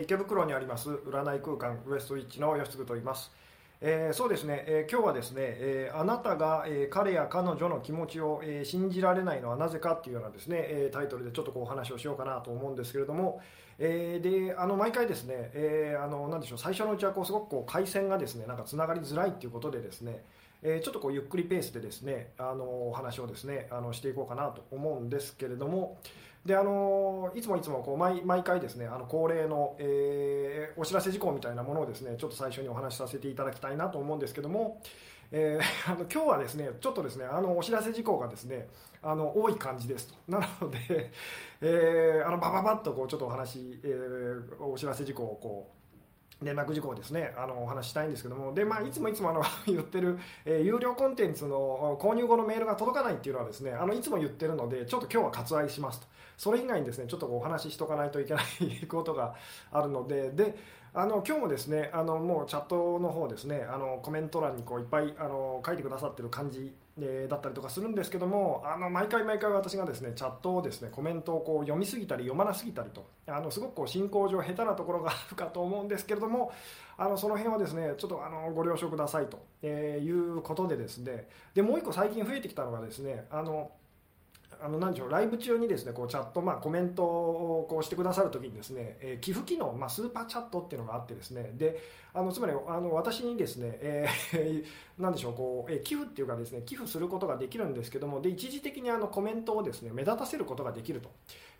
池袋にあります占い空間ウエストウィッチの吉嗣と言います、えー、そうですね、えー、今日はですね、えー、あなたが、え彼や彼女の気持ちを、え信じられないのはなぜかっていうようなですね、えタイトルでちょっとこうお話をしようかなと思うんですけれども、えであの毎回ですね、えあのなんでしょう最初のうちはこうすごくこう回線がですねなんかつながりづらいっていうことでですねえちょっとこうゆっくりペースでですねあのお話をですねあのしていこうかなと思うんですけれども、であのいつもいつもこう毎毎回ですねあの恒例の、えー、お知らせ事項みたいなものをですねちょっと最初にお話しさせていただきたいなと思うんですけども、えー、あの今日はですねちょっとですねあのお知らせ事項がですねあの多い感じですと。なので、えー、あのバババッとこうちょっとお話、えー、お知らせ事項をこう連絡事項ですね。あのお話したいんですけども。で、まあ、いつもいつもあの 言ってる、えー、有料コンテンツの購入後のメールが届かないっていうのはですねあのいつも言ってるのでちょっと今日は割愛しますと。それ以外にですねちょっとお話ししとかないといけないことがあるので。であの今日もですねあのもうチャットの方ですねあのコメント欄にこういっぱいあの書いてくださってる感じでだったりとかするんですけどもあの毎回毎回私がですねチャットをですねコメントをこう読みすぎたり読まなすぎたりとあのすごくこう進行上下手なところがあるかと思うんですけれどもあのその辺はですねちょっとあのご了承くださいと、えいうことでですねでもう一個最近増えてきたのがですねあのあの何でしょうライブ中にですねこうチャット、まあ、コメントをこうしてくださるときにですね、えー、寄付機能、まあ、スーパーチャットっていうのがあってですねであのつまりあの私にですね、えー、何でしょうこう、えー、寄付っていうかですね寄付することができるんですけどもで一時的にあのコメントをですね目立たせることができると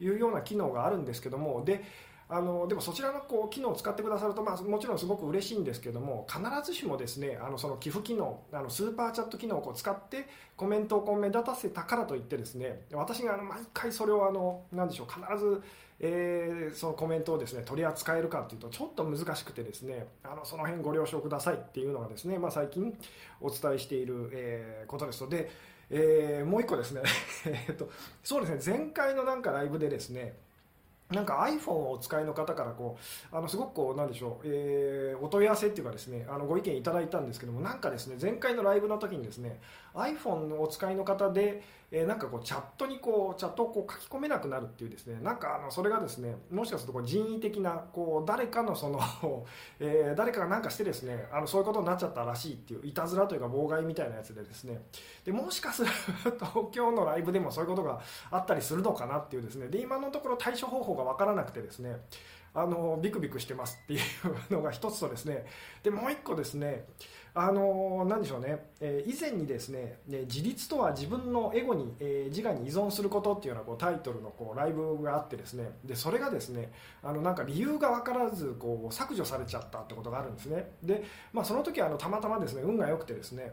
いうような機能があるんですけどもであのでもそちらのこう機能を使ってくださると、まあ、もちろんすごく嬉しいんですけども必ずしもですねあのその寄付機能あのスーパーチャット機能をこう使ってコメントをこう目立たせたからといってですね私があの毎回それをあの何でしょう必ずえー、そのコメントをですね取り扱えるかというとちょっと難しくてですねあのその辺ご了承くださいっていうのがですね、まあ、最近お伝えしている、えー、ことですので、えー、もう一個ですね。えっとそうですね。前回のなんかライブでですねなんか iPhone をお使いの方からこうあのすごくこうなんでしょう、えー、お問い合わせっていうかですねあのご意見いただいたんですけどもなんかですね前回のライブの時にですね iPhone をお使いの方で、えー、なんかこうチャットにこうチャットをこう書き込めなくなるっていうですねなんかあのそれがですねもしかするとこう人為的なこう誰かのその、え、誰かが何かしてですねあのそういうことになっちゃったらしいっていういたずらというか妨害みたいなやつでですね。でもしかすると今日のライブでもそういうことがあったりするのかなっていうですね。で今のところ対処方法が分からなくてですねあのビクビクしてますっていうのが一つとですね。でもう一個ですねあの何でしょうね、えー、以前にですね自立とは自分のエゴに、えー、自我に依存することっていうようなこうタイトルのこうライブがあってですね。でそれがですねあのなんか理由が分からずこう削除されちゃったってことがあるんですね。で、まあ、その時はあのたまたまですね運が良くてですね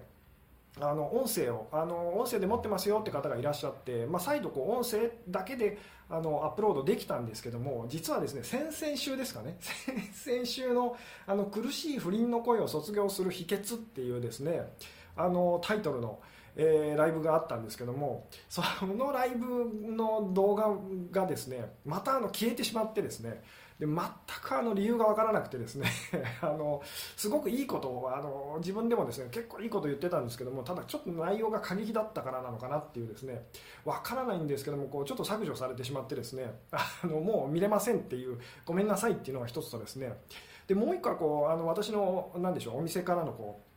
あの音声をあの音声で持ってますよって方がいらっしゃって、まあ、再度こう音声だけであのアップロードできたんですけども実はですね先々週ですかね。先々週のあの苦しい不倫の恋を卒業する秘訣っていうですねあのタイトルの、えー、ライブがあったんですけどもそのライブの動画がですねまたあの消えてしまってですねで全くあの理由が分からなくてですね。あのすごくいいことをあの自分でもですね結構いいこと言ってたんですけどもただちょっと内容が過激だったからなのかなっていうですね。分からないんですけどもこうちょっと削除されてしまってですね。あのもう見れませんっていうごめんなさいっていうのが一つとですね。でもう一個はこうあの私の何でしょうお店からのこう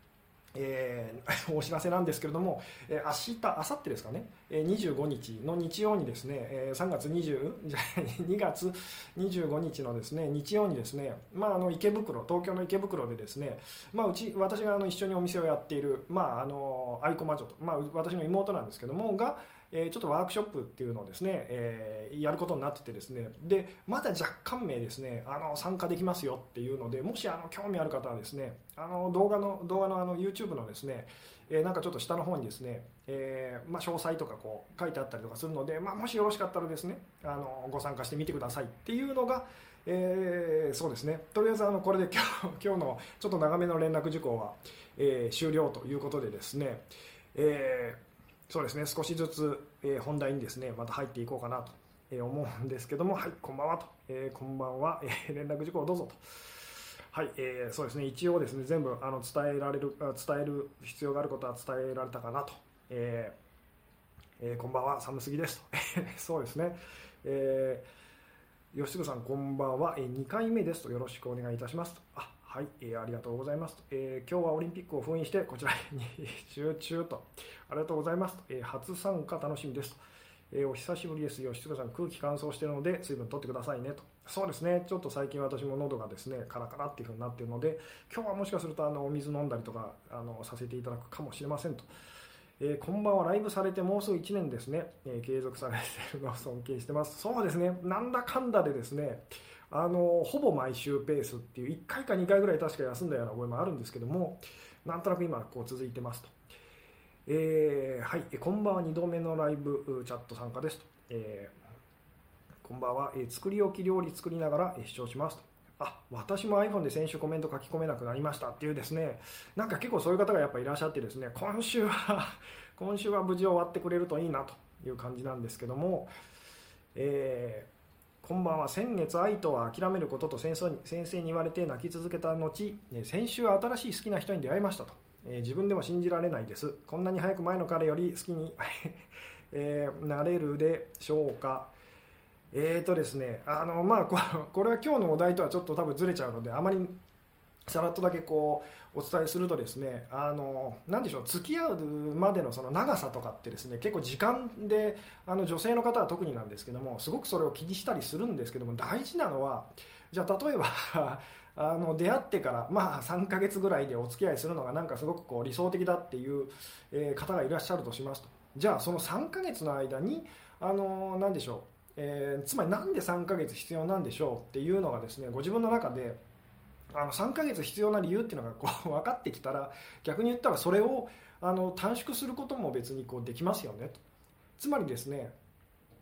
えー、お知らせなんですけれども、えー、明日、明後日ですかね、えー、25日の日曜にですね、えー、3月20、じゃ2月25日のですね、日曜にですね、まあ、あの池袋、東京の池袋でですね、まあ、うち、私があの一緒にお店をやっている、まあ、あの、愛子魔女と、まあ、私の妹なんですけども、が、え、ちょっとワークショップっていうのをですね、え、やることになっててですねでまだ若干名ですねあの参加できますよっていうのでもしあの興味ある方はですねあの動画の動画のあの YouTube のですねえ、なんかちょっと下の方にですね、えま、詳細とかこう書いてあったりとかするので、ま、もしよろしかったらですねあのご参加してみてくださいっていうのが、え、そうですね。とりあえずあのこれで今日 今日のちょっと長めの連絡事項は、え、終了ということでですね、えーそうですね。少しずつ、えー、本題にですねまた入っていこうかなと、え思うんですけどもはいこんばんはと、えー、こんばんは、えー、連絡事項どうぞと。はい、えー、そうですね。一応ですね全部あの伝えられる伝える必要があることは伝えられたかなと、えーえー、こんばんは寒すぎですと。そうですね、えー吉嗣さんこんばんは、えー、2回目ですと。よろしくお願いいたしますと。あはい、えー、ありがとうございます、えー、今日はオリンピックを封印してこちらに 集中と。ありがとうございます、えー、初参加楽しみです。と、えー、お久しぶりです。吉嗣さん空気乾燥しているので水分取ってくださいねと。そうですね。ちょっと最近私も喉がですねカラカラっていう風になっているので今日はもしかするとあのお水飲んだりとかあのさせていただくかもしれませんと。えー、こんばんは、ライブされてもうすぐ1年ですね、えー、継続されているのを尊敬してます。そうですね、なんだかんだでですね、あのほぼ毎週ペースっていう1回か2回ぐらい確か休んだような覚えもあるんですけどもなんとなく今こう続いてますと、えー、はい。こんばんは。2度目のライブチャット参加ですと、えー、こんばんは、えー、作り置き料理作りながら視聴しますと。あ私も iPhone で先週コメント書き込めなくなりましたっていうですね。なんか結構そういう方がやっぱいらっしゃってですね。今週は今週は無事終わってくれるといいなという感じなんですけども、えーこんばんは先月愛とは諦めることと先生に先生に言われて泣き続けた後先週新しい好きな人に出会いましたと、えー、自分でも信じられないです。こんなに早く前の彼より好きに、えー、なれるでしょうか。えーとですねあのまあこれは今日のお題とはちょっと多分ずれちゃうのであまりさらっとだけこうお伝えするとですねあのなでしょう付き合うまでのその長さとかってですね結構時間であの女性の方は特になんですけどもすごくそれを気にしたりするんですけども大事なのはじゃあ例えば あの出会ってからまあ3ヶ月ぐらいでお付き合いするのがなんかすごくこう理想的だっていう、え方がいらっしゃるとしますと。じゃあその3ヶ月の間にあの何でしょう、え、つまりなんで3ヶ月必要なんでしょうっていうのがですねご自分の中であの3ヶ月必要な理由っていうのがこう 分かってきたら逆に言ったらそれをあの短縮することも別にこうできますよね。とつまりですね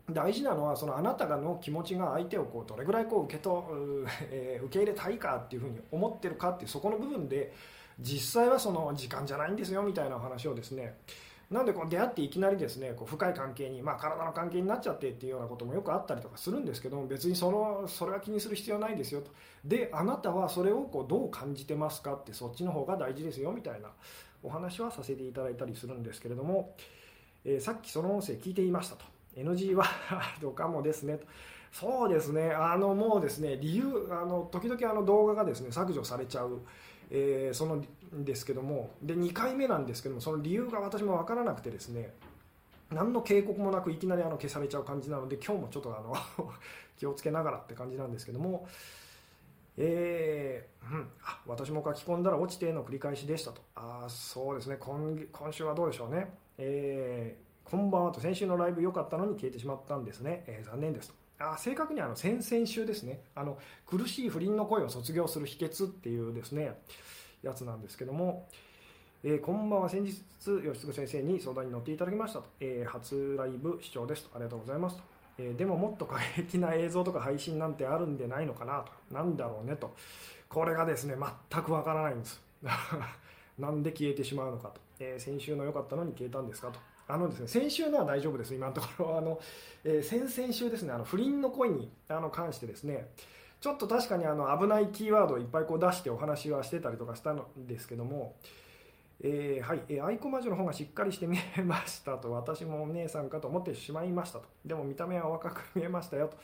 大事なのはそのあなたがの気持ちが相手をこうどれぐらいこう受けと、えー、受け入れたいかっていうふうに思ってるかっていうそこの部分で実際はその時間じゃないんですよみたいなお話をですねなんでこう出会っていきなりですねこう深い関係に、まあ、体の関係になっちゃってっていうようなこともよくあったりとかするんですけども別にそのそれは気にする必要ないですよと。であなたはそれをこうどう感じてますかってそっちの方が大事ですよみたいなお話はさせていただいたりするんですけれども、えー、さっきその音声聞いていましたと。NG ワー ドかもですねと。そうですねあのもうですね理由あの時々あの動画がですね削除されちゃうえー、そのですけどもで2回目なんですけどもその理由が私も分からなくてですね何の警告もなくいきなりあの消されちゃう感じなので今日もちょっとあの 気をつけながらって感じなんですけども、えー、うん、あ私も書き込んだら落ちての繰り返しでしたと。あそうですね。今今週はどうでしょうね、えー、こんばんはと先週のライブ良かったのに消えてしまったんですね、えー、残念ですと。あ正確にあの先々週ですね。あの苦しい不倫の声を卒業する秘訣っていうですねやつなんですけども、えー、こんばんは先日吉嗣先生に相談に乗っていただきましたと、えー、初ライブ視聴ですと。ありがとうございますと、えー、でももっと過激な映像とか配信なんてあるんでないのかなと。なんだろうねと。これがですね全くわからないんです。なんで消えてしまうのかと、え先週の良かったのに消えたんですかと。あのですね、先週のは大丈夫です、今のところ。あのえー、先々週ですね、あの不倫の声にあの関してですね、ちょっと確かにあの危ないキーワードをいっぱいこう出してお話はしてたりとかしたんですけども、えー、はい、えー、アイコ魔女の方がしっかりして見えましたと、私もお姉さんかと思ってしまいましたと、でも見た目は若く見えましたよと、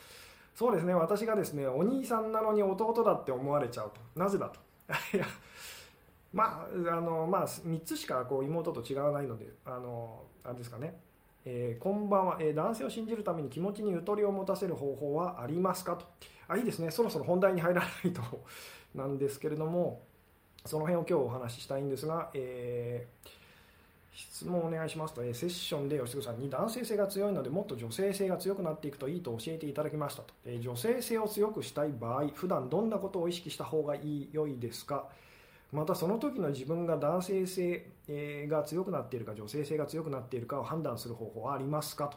そうですね、私がですね、お兄さんなのに弟だって思われちゃうと、なぜだと。いやまああのまあ、3つしかこう妹と違わないので、あのあれですかね、えー、こんばんは、えー、男性を信じるために気持ちにゆとりを持たせる方法はありますか？と。あいいですね、そろそろ本題に入らないと。なんですけれども、その辺を今日お話ししたいんですが、えー、質問お願いしますと、えー、セッションで吉嗣さんに男性性が強いのでもっと女性性が強くなっていくといいと教えていただきましたと、え、女性性を強くしたい場合普段どんなことを意識した方がいい良いですか？またその時の自分が男性性が強くなっているか女性性が強くなっているかを判断する方法はありますかと。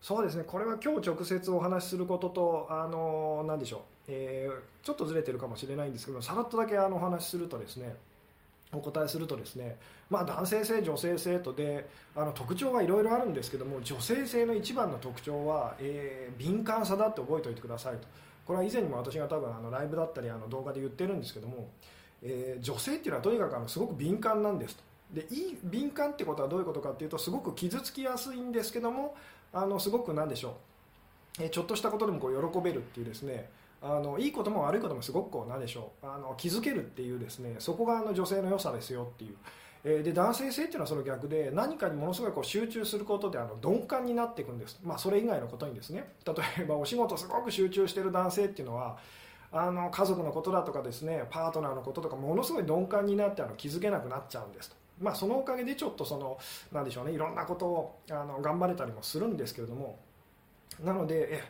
そうですね。これは今日直接お話しすることとあの何でしょう、えー、ちょっとずれてるかもしれないんですけどさらっとだけあのお話しするとですねお答えするとですね、まあ、男性性、女性性とであの特徴がいろいろあるんですけども女性性の一番の特徴は、えー、敏感さだって覚えておいてくださいと。これは以前にも私が多分あのライブだったりあの動画で言ってるんですけどもえー、女性っていうのはとにかくあのすごく敏感なんですと。でいい敏感ってことはどういうことかっていうとすごく傷つきやすいんですけどもあのすごく何でしょう。えちょっとしたことでもこう喜べるっていうですねあのいいことも悪いこともすごくこう何でしょう。あの気づけるっていうですねそこがあの女性の良さですよっていう。えで男性性っていうのはその逆で何かにものすごいこう集中することであの鈍感になっていくんです、まあ、それ以外のことにですね。例えばお仕事すごく集中してる男性っていうのはあの家族のことだとかですねパートナーのこととかものすごい鈍感になってあの気づけなくなっちゃうんですと。まあ、そのおかげでちょっとそのなんでしょうねいろんなことをあの頑張れたりもするんですけれども。なのでえ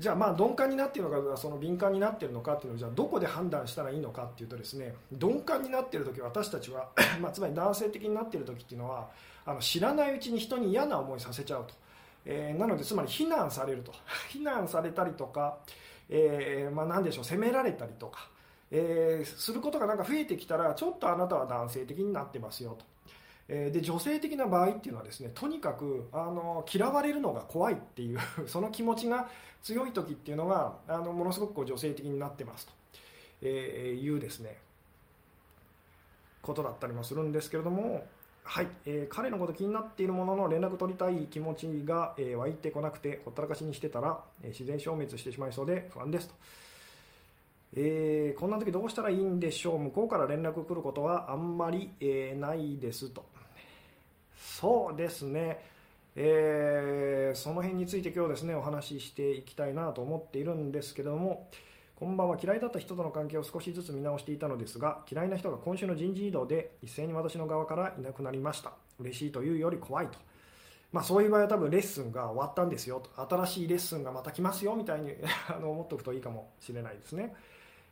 じゃあまあ鈍感になっているのかその敏感になっているのかっていうのをじゃあどこで判断したらいいのかっていうとですね鈍感になっている時私たちは まあつまり男性的になっている時っていうのはあの知らないうちに人に嫌な思いさせちゃうと、えー、なのでつまり非難されると。非難されたりとか、えー、まあ何でしょう責められたりとか、えー、することがなんか増えてきたらちょっとあなたは男性的になってますよと。えで女性的な場合っていうのはですねとにかくあの嫌われるのが怖いっていう その気持ちが強い時っていうのがあのものすごくこう女性的になってますと、えいうですねことだったりもするんですけれどもはい、えー、彼のこと気になっているものの連絡取りたい気持ちが、えー、湧いてこなくてほったらかしにしてたら、えー、自然消滅してしまいそうで不安ですと。えー、こんな時どうしたらいいんでしょう？向こうから連絡来ることはあんまり、え、ないですと。そうですね、え、その辺について今日ですねお話ししていきたいなと思っているんですけどもこんばんは嫌いだった人との関係を少しずつ見直していたのですが嫌いな人が今週の人事異動で一斉に私の側からいなくなりました嬉しいというより怖いとまあ、そういう場合は多分レッスンが終わったんですよと新しいレッスンがまた来ますよみたいに あの思っておくといいかもしれないですね。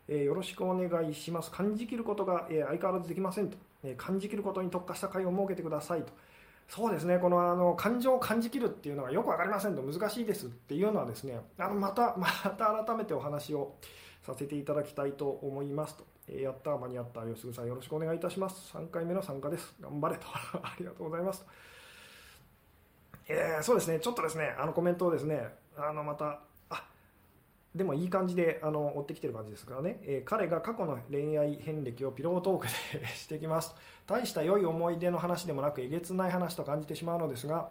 えー、よろしくお願いします。感じきることが、え、相変わらずできませんと、えー、感じきることに特化した会を設けてくださいと。そうですね、このあの感情を感じきるっていうのがよく分かりませんと難しいですっていうのはですね、あのまた、また改めてお話をさせていただきたいと思いますと。えやった間に合った吉純さんよろしくお願いいたします。3回目の参加です。頑張れと。ありがとうございますと。えー、そうですね、ちょっとですね、あのコメントをですね、あのまたでもいい感じであの追ってきてる感じですからね、えー、彼が過去の恋愛遍歴をピロートークで してきます。大した良い思い出の話でもなくえげつない話と感じてしまうのですが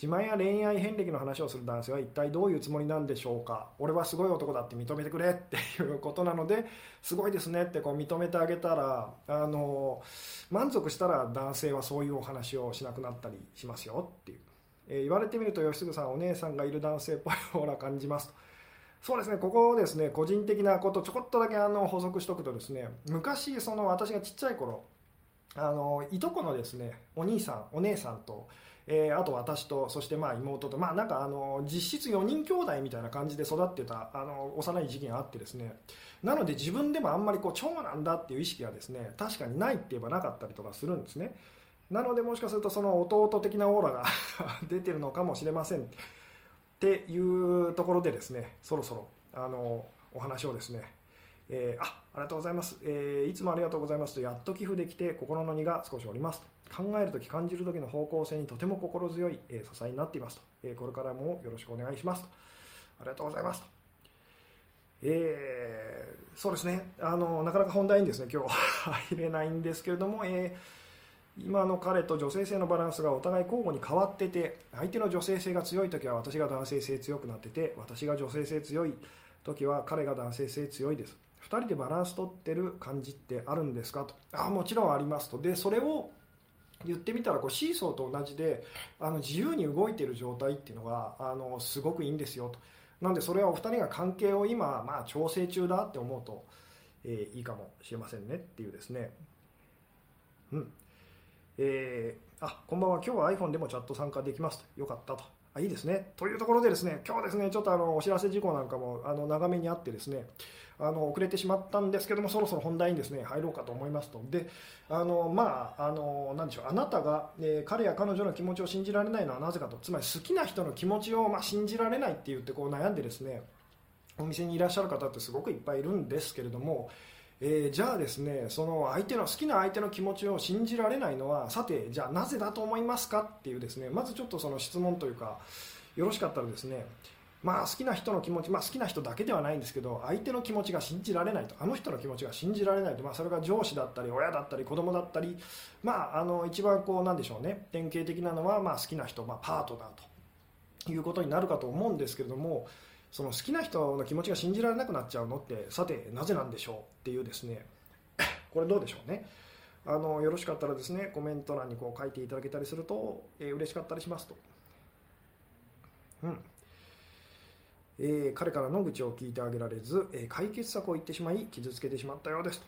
自慢や恋愛遍歴の話をする男性は一体どういうつもりなんでしょうか。俺はすごい男だって認めてくれっていうことなのですごいですねってこう認めてあげたらあの満足したら男性はそういうお話をしなくなったりしますよっていう、えー、言われてみると吉純さんお姉さんがいる男性っぽいような感じますと。そうですね、ここですね、個人的なこと、ちょこっとだけあの補足しておくとですね、昔、その私がちっちゃい頃、あのいとこのですね、お兄さん、お姉さんと、えー、あと私と、そしてまあ妹と、まあなんかあの実質4人兄弟みたいな感じで育ってたあの幼い時期があってですね、なので自分でもあんまりこう長男だっていう意識がですね、確かにないって言えばなかったりとかするんですね。なのでもしかするとその弟的なオーラが 出てるのかもしれません。っていうところでですねそろそろあのお話をですね、えー、あありがとうございます、えー、いつもありがとうございます。とやっと寄付できて心の荷が少しおります。考えるとき感じるときの方向性にとても心強い、えー、支えになっています。と、えこれからもよろしくお願いします。とありがとうございます。とえ、そうですね。あのなかなか本題にですね今日入れないんですけれども、えー今の彼と女性性のバランスがお互い交互に変わってて相手の女性性が強い時は私が男性性強くなってて私が女性性強い時は彼が男性性強いです。2人でバランス取ってる感じってあるんですかと。あもちろんありますと。でそれを言ってみたらこうシーソーと同じであの自由に動いてる状態っていうのがあのすごくいいんですよと。なんでそれはお二人が関係を今、まあ、調整中だって思うと、えー、いいかもしれませんねっていうですね。うん。えー、あこんばんは、今日は iPhone でもチャット参加できますと、よかったと。あいいですね。というところでですね、今日ですね、ちょっとあのお知らせ事項なんかもあの長めにあってですね、あの遅れてしまったんですけども、そろそろ本題にですね入ろうかと思いますと、で、あのまあ、あのなでしょう、あなたが、えー、彼や彼女の気持ちを信じられないのはなぜかと、つまり好きな人の気持ちを、まあ、信じられないって言ってこう悩んでですね、お店にいらっしゃる方ってすごくいっぱいいるんですけれども、えー、じゃあですねその相手の好きな相手の気持ちを信じられないのはさてじゃあなぜだと思いますかっていうですねまずちょっとその質問というかよろしかったらですねまあ好きな人の気持ち、まあ、好きな人だけではないんですけど相手の気持ちが信じられないとあの人の気持ちが信じられないと、まあ、それが上司だったり親だったり子供だったり、まあ、あの一番こうなんでしょうね典型的なのはまあ好きな人、まあ、パートナーということになるかと思うんですけれどもその好きな人の気持ちが信じられなくなっちゃうのってさてなぜなんでしょうっていうですね。これどうでしょうね。あのよろしかったらですねコメント欄にこう書いていただけたりすると、えー、嬉しかったりしますと、うん。えー、彼からの愚痴を聞いてあげられず、えー、解決策を言ってしまい傷つけてしまったようですと。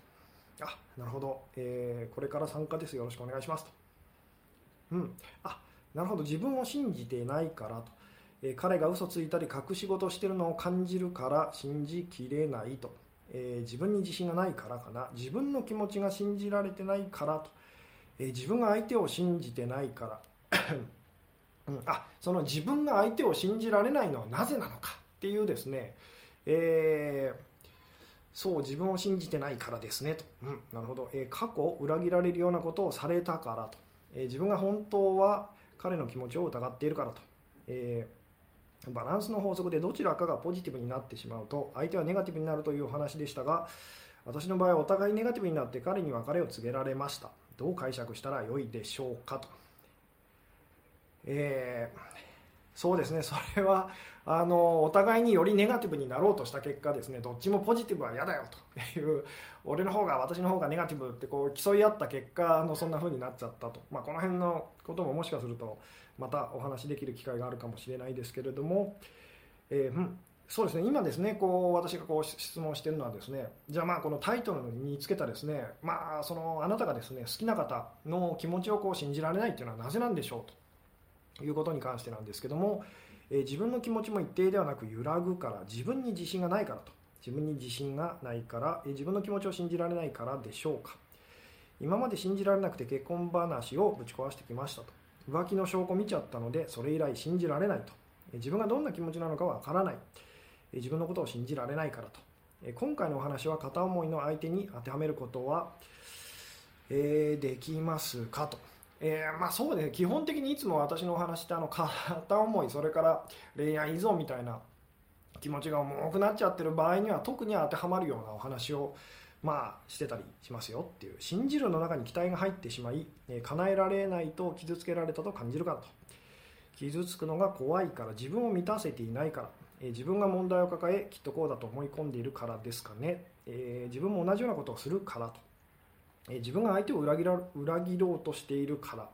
あなるほど、えー、これから参加です。よろしくお願いしますと。うん。あなるほど。自分を信じてないからと、え彼が嘘ついたり隠し事してるのを感じるから信じきれないと。え、自分に自信がないからかな。自分の気持ちが信じられてないからと、え、自分が相手を信じてないから。うん、あその自分が相手を信じられないのはなぜなのかっていうですね、えー、そう自分を信じてないからですねと、うん、なるほど、えー、過去裏切られるようなことをされたからと、えー、自分が本当は彼の気持ちを疑っているからと、えーバランスの法則でどちらかがポジティブになってしまうと相手はネガティブになるというお話でしたが私の場合はお互いネガティブになって彼に別れを告げられました。どう解釈したらよいでしょうかと。えー、そうですね。それはあのお互いによりネガティブになろうとした結果ですねどっちもポジティブは嫌だよという俺の方が私の方がネガティブってこう競い合った結果のそんな風になっちゃったと、まあ、この辺のことももしかするとまたお話しできる機会があるかもしれないですけれども、えー、うん、そうですね今ですねこう私がこう質問してるのはですねじゃあまあこのタイトルにつけたですねまあそのあなたがですね好きな方の気持ちをこう信じられないっていうのはなぜなんでしょうということに関してなんですけども、え、自分の気持ちも一定ではなく揺らぐから自分に自信がないからと。自分に自信がないから、え、自分の気持ちを信じられないからでしょうか。今まで信じられなくて結婚話をぶち壊してきましたと。浮気の証拠見ちゃったのでそれ以来信じられないと。自分がどんな気持ちなのかわからない。自分のことを信じられないからと。今回のお話は片思いの相手に当てはめることは、えー、できますかと、えー、まあ、そうですね。基本的にいつも私のお話ってあの片思い それから恋愛依存みたいな気持ちが重くなっちゃってる場合には特に当てはまるようなお話をまあ、してたりしますよっていう信じるの中に期待が入ってしまい、え叶えられないと傷つけられたと感じるからと。傷つくのが怖いから自分を満たせていないから、え自分が問題を抱えきっとこうだと思い込んでいるからですかね、え、自分も同じようなことをするからと、え自分が相手を裏切ら裏切ろうとしているから。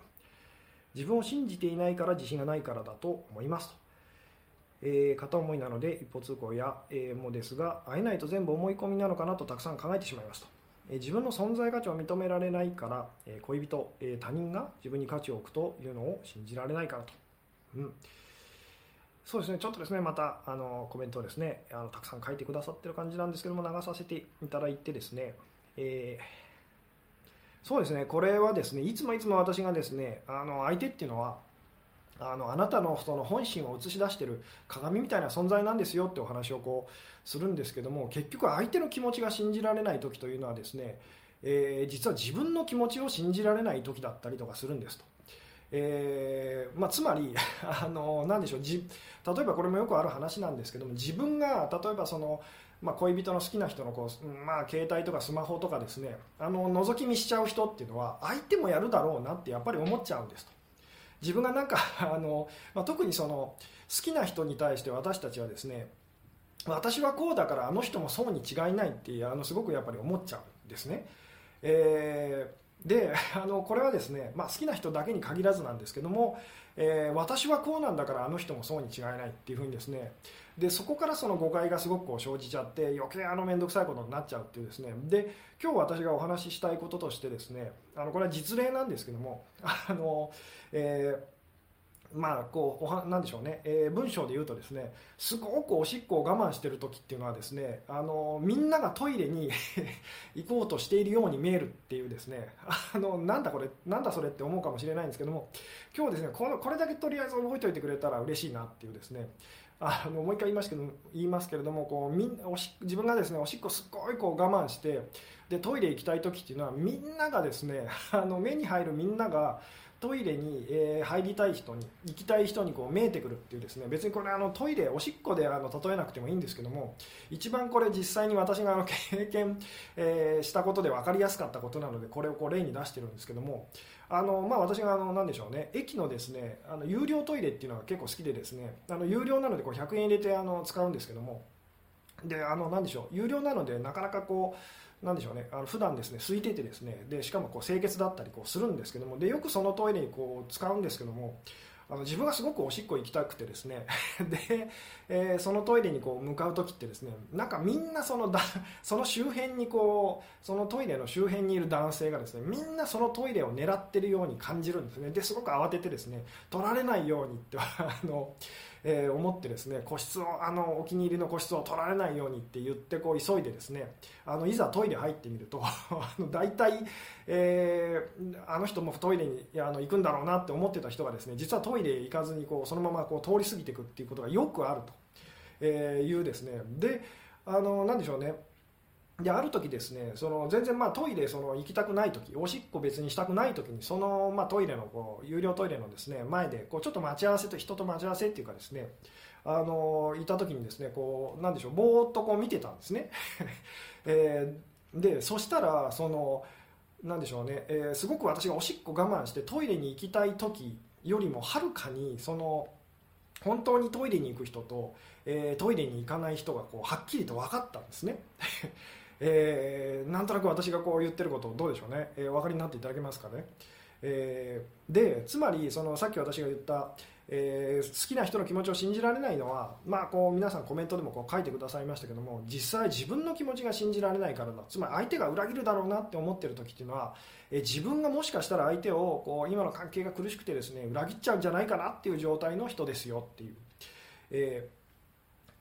自分を信じていないから自信がないからだと思いますと。えー、片思いなので一方通行や、えー、もですが会えないと全部思い込みなのかなとたくさん考えてしまいますと、えー、自分の存在価値を認められないから、え恋人、え他人が自分に価値を置くというのを信じられないからと、うん、そうですね。ちょっとですねまたあのコメントをですねあのたくさん書いてくださってる感じなんですけども流させていただいてですね、えそうですねこれはですねいつもいつも私がですねあの相手っていうのはあのあなたのその本心を映し出してる鏡みたいな存在なんですよってお話をこうするんですけども結局相手の気持ちが信じられない時というのはですね、えー、実は自分の気持ちを信じられない時だったりとかするんですと。えーまあ、つまりあの何でしょう例えばこれもよくある話なんですけども自分が例えばその、まあ、恋人の好きな人のこう、まあ、携帯とかスマホとかですねあの覗き見しちゃう人っていうのは相手もやるだろうなってやっぱり思っちゃうんですと。自分がなんか あの、まあ、特にその好きな人に対して私たちはですね私はこうだからあの人もそうに違いないってあのすごくやっぱり思っちゃうんですね。えー、で あのこれはですね、まあ、好きな人だけに限らずなんですけども、えー、私はこうなんだからあの人もそうに違いないっていうふうにですねでそこからその誤解がすごくこう生じちゃって余計あの面倒くさいことになっちゃうっていうですねで今日私がお話ししたいこととしてですねあのこれは実例なんですけども あの、えーまあ、こうおはなでしょうね、えー、文章で言うとですねすごくおしっこを我慢してる時っていうのはですねあのみんながトイレに 行こうとしているように見えるっていうですね。あのなんだこれなんだそれって思うかもしれないんですけども今日ですねこのこれだけとりあえず覚えておいてくれたら嬉しいなっていうですね。あのもう一回言いますけど言いますけれどもこうみんおし自分がですねおしっこすっごいこう我慢してでトイレ行きたい時っていうのはみんながですねあの目に入るみんながトイレに、えー、入りたい人に行きたい人にこう見えてくるっていうですね別にこれあのトイレおしっこであの例えなくてもいいんですけども一番これ実際に私があの経験、えー、したことで分かりやすかったことなのでこれをこう例に出してるんですけどもあの、まあ、私があの何でしょうね駅のですねあの有料トイレっていうのが結構好きでですねあの有料なのでこう100円入れてあの使うんですけどもであの何でしょう。有料なのでなかなかこうなんでしょうね。あの普段ですね空いててですね。でしかもこう清潔だったりこうするんですけども。でよくそのトイレにこう使うんですけどもあの自分がすごくおしっこ行きたくてですね。で、えー、そのトイレにこう向かう時ってですねなんかみんなそのだその周辺にこうそのトイレの周辺にいる男性がですねみんなそのトイレを狙ってるように感じるんですね。ですごく慌ててですね取られないようにって あのえー、思ってですね個室をあのお気に入りの個室を取られないようにって言ってこう急いでですねあのいざトイレ入ってみると あの大体、えー、あの人もトイレにあの行くんだろうなって思ってた人がですね実はトイレ行かずにこうそのままこう通り過ぎていくっていうことがよくあると、えいうですね。であのなでしょうね。である時ですねその全然まあトイレその行きたくない時おしっこ別にしたくない時にそのまあトイレのこう有料トイレのですね前でこうちょっと待ち合わせと人と待ち合わせっていうかですねあのいた時にですねこうなんでしょうぼーっとこう見てたんですね、えー、でそしたらそのなんでしょうね、えー、すごく私がおしっこ我慢してトイレに行きたい時よりもはるかにその本当にトイレに行く人と、えー、トイレに行かない人がこうはっきりと分かったんですね。えー、なんとなく私がこう言ってることどうでしょうね、えー、お分かりになっていただけますかね、えー、でつまりそのさっき私が言った、えー、好きな人の気持ちを信じられないのは、まあ、こう皆さんコメントでもこう書いてくださいましたけども実際自分の気持ちが信じられないからだ。つまり相手が裏切るだろうなって思ってる時っていうのは、えー、自分がもしかしたら相手をこう今の関係が苦しくてですね裏切っちゃうんじゃないかなっていう状態の人ですよっていう、え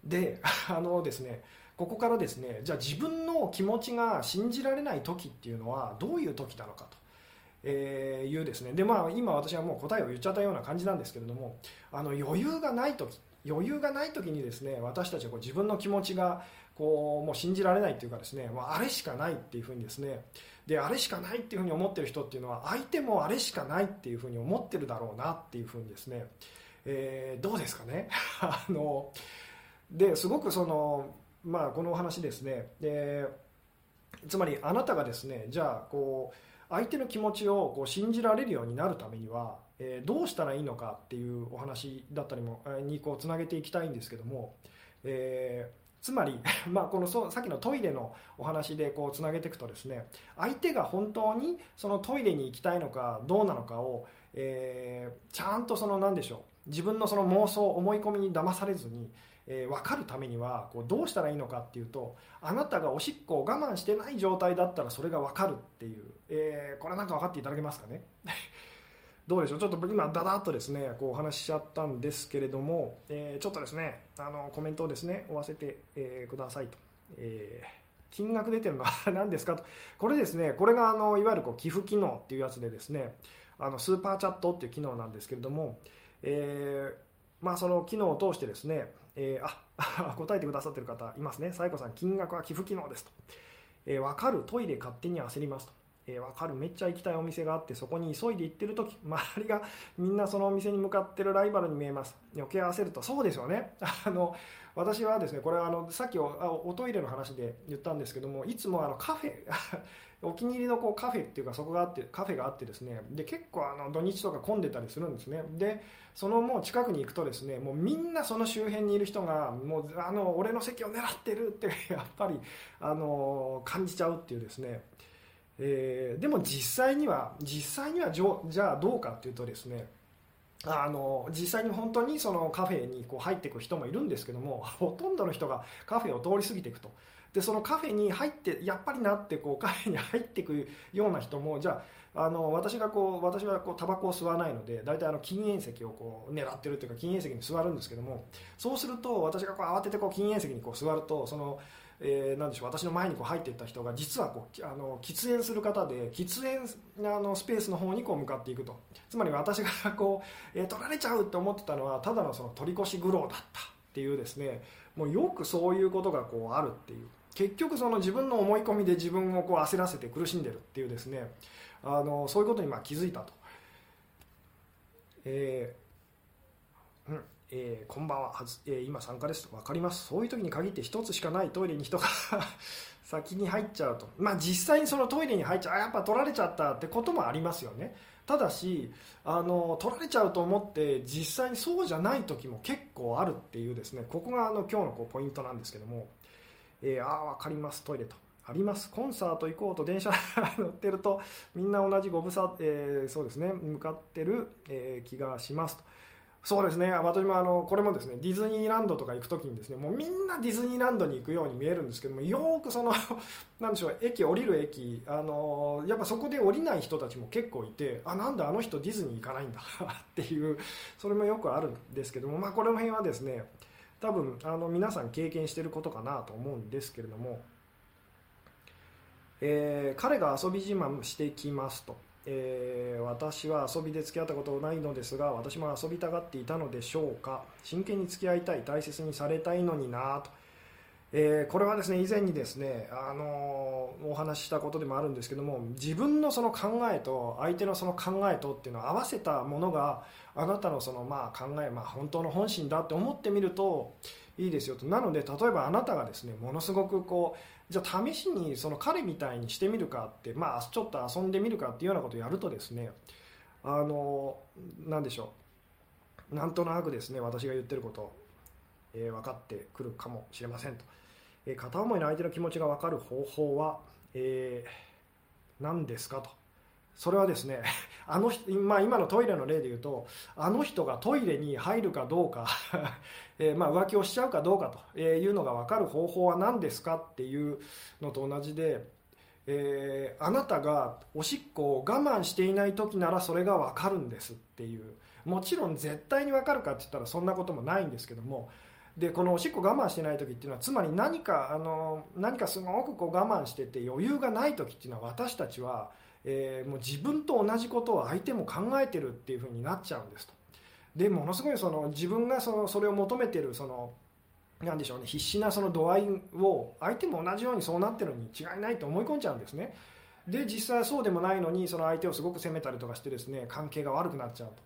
ー、であのですねここからですねじゃあ自分の気持ちが信じられない時っていうのはどういう時なのかと。えー、いうですねでまあ今私はもう答えを言っちゃったような感じなんですけれどもあの余裕がない時余裕がない時にですね私たちはこう自分の気持ちがこうもう信じられないっていうかですねもうあれしかないっていうふうにですねであれしかないっていうふうに思ってる人っていうのは相手もあれしかないっていうふうに思ってるだろうなっていうふうにですね、えー、どうですかね？あのですごくそのまあ、このお話ですね。でつまりあなたがですねじゃあこう相手の気持ちをこう信じられるようになるためには、えー、どうしたらいいのかっていうお話だったりもにこうつなげていきたいんですけども、えー、つまり、まあ、このそさっきのトイレのお話でこうつなげていくとですね相手が本当にそのトイレに行きたいのかどうなのかを、えー、ちゃんとその何でしょう自分のその妄想思い込みに騙されずにえー、分かるためにはこうどうしたらいいのかっていうとあなたがおしっこを我慢してない状態だったらそれが分かるっていう、えー、これなんか分かっていただけますかね？どうでしょう？ちょっと今だだっとですねこうお話ししちゃったんですけれども、えー、ちょっとですねあのコメントをですね追わせて、えくださいと。え金額出てるのは 何ですかと。これですねこれがあのいわゆるこう寄付機能っていうやつでですねあのスーパーチャットっていう機能なんですけれども、えー、まあ、その機能を通してですねえー、あ 答えてくださってる方いますね。サイコさん、金額は寄付機能ですと。えー、分かる、トイレ勝手に焦りますと。えー、分かる、めっちゃ行きたいお店があって、そこに急いで行ってる時 周りがみんなそのお店に向かってるライバルに見えます。余計焦ると、そうですよね。あの私はですね、これあのさっきおおトイレの話で言ったんですけども、いつもあのカフェ、お気に入りのこうカフェっていうか、そこがあって、カフェがあってですね、で結構あの土日とか混んでたりするんですね。でそのもう近くに行くとですねもうみんなその周辺にいる人がもうあの俺の席を狙ってるって やっぱりあの感じちゃうっていうですね、え、でも実際には実際にはじゃあどうかっていうとですねあの実際に本当にそのカフェにこう入っていく人もいるんですけどもほとんどの人がカフェを通り過ぎていくとでそのカフェに入ってやっぱりなってこうカフェに入っていくような人もじゃああの私がこう私はこうタバコを吸わないので大体あの禁煙席をこう狙ってるというか禁煙席に座るんですけどもそうすると私がこう慌ててこう禁煙席にこう座るとその、えー、なんでしょう私の前にこう入っていった人が実はこうあの喫煙する方で喫煙あのスペースの方にこう向かっていくと。つまり私がこう、え、取られちゃうと思ってたのはただのその取り越し苦労だったっていうですねもうよくそういうことがこうあるっていう。結局その自分の思い込みで自分をこう焦らせて苦しんでるっていうですねあのそういうことにまあ気づいたと。えーうんえー、こんばんははず、えー、今参加ですと。分かります。そういう時に限って1つしかない。トイレに人が 先に入っちゃうと。まあ実際にそのトイレに入っちゃう。あやっぱ取られちゃったってこともありますよね。ただしあの取られちゃうと思って実際にそうじゃない時も結構あるっていうですね。ここがあの今日のこうポイントなんですけども、えー、ああ分かりますトイレと。あります。コンサート行こうと電車乗ってるとみんな同じご無沙、えー、そうですね向かってる、えー、気がしますと。そうですね私もあのこれもですねディズニーランドとか行く時にですねもうみんなディズニーランドに行くように見えるんですけどもよくその なんでしょう駅降りる駅あのやっぱそこで降りない人たちも結構いてあなんだあの人ディズニー行かないんだ っていうそれもよくあるんですけどもまあこの辺はですね多分あの皆さん経験してることかなと思うんですけれども、えー、彼が遊び自慢してきますと。えー、私は遊びで付き合ったことないのですが私も遊びたがっていたのでしょうか。真剣に付き合いたい大切にされたいのになと、えー、これはですね以前にですね、あのー、お話ししたことでもあるんですけども自分のその考えと相手のその考えとっていうのを合わせたものがあなたのそのまあ考え、まあ、本当の本心だって思ってみるといいですよと。なので例えばあなたがですねものすごくこうじゃあ試しにその彼みたいにしてみるかって、まあ、ちょっと遊んでみるかっていうようなことをやるとですねあの何でしょう。なんとなくですね私が言ってること、え、分かってくるかもしれませんと、えー、片思いの相手の気持ちが分かる方法は、えー、何ですかと。それはですね あの、まあ、今のトイレの例で言うとあの人がトイレに入るかどうか え、まあ、浮気をしちゃうかどうかというのが分かる方法は何ですかっていうのと同じで、えー、あなたがおしっこを我慢していない時ならそれが分かるんですっていう。もちろん絶対に分かるかって言ったらそんなこともないんですけどもでこのおしっこ我慢してない時っていうのはつまり何かあの何かすごくこう我慢してて余裕がない時っていうのは私たちはえー、もう自分と同じことを相手も考えてるっていうふうになっちゃうんですと。でものすごいその自分がそのそれを求めてるそのなんでしょうね必死なその度合いを相手も同じようにそうなってるのに違いないと思い込んじゃうんですね。で実際そうでもないのにその相手をすごく責めたりとかしてですね関係が悪くなっちゃうと、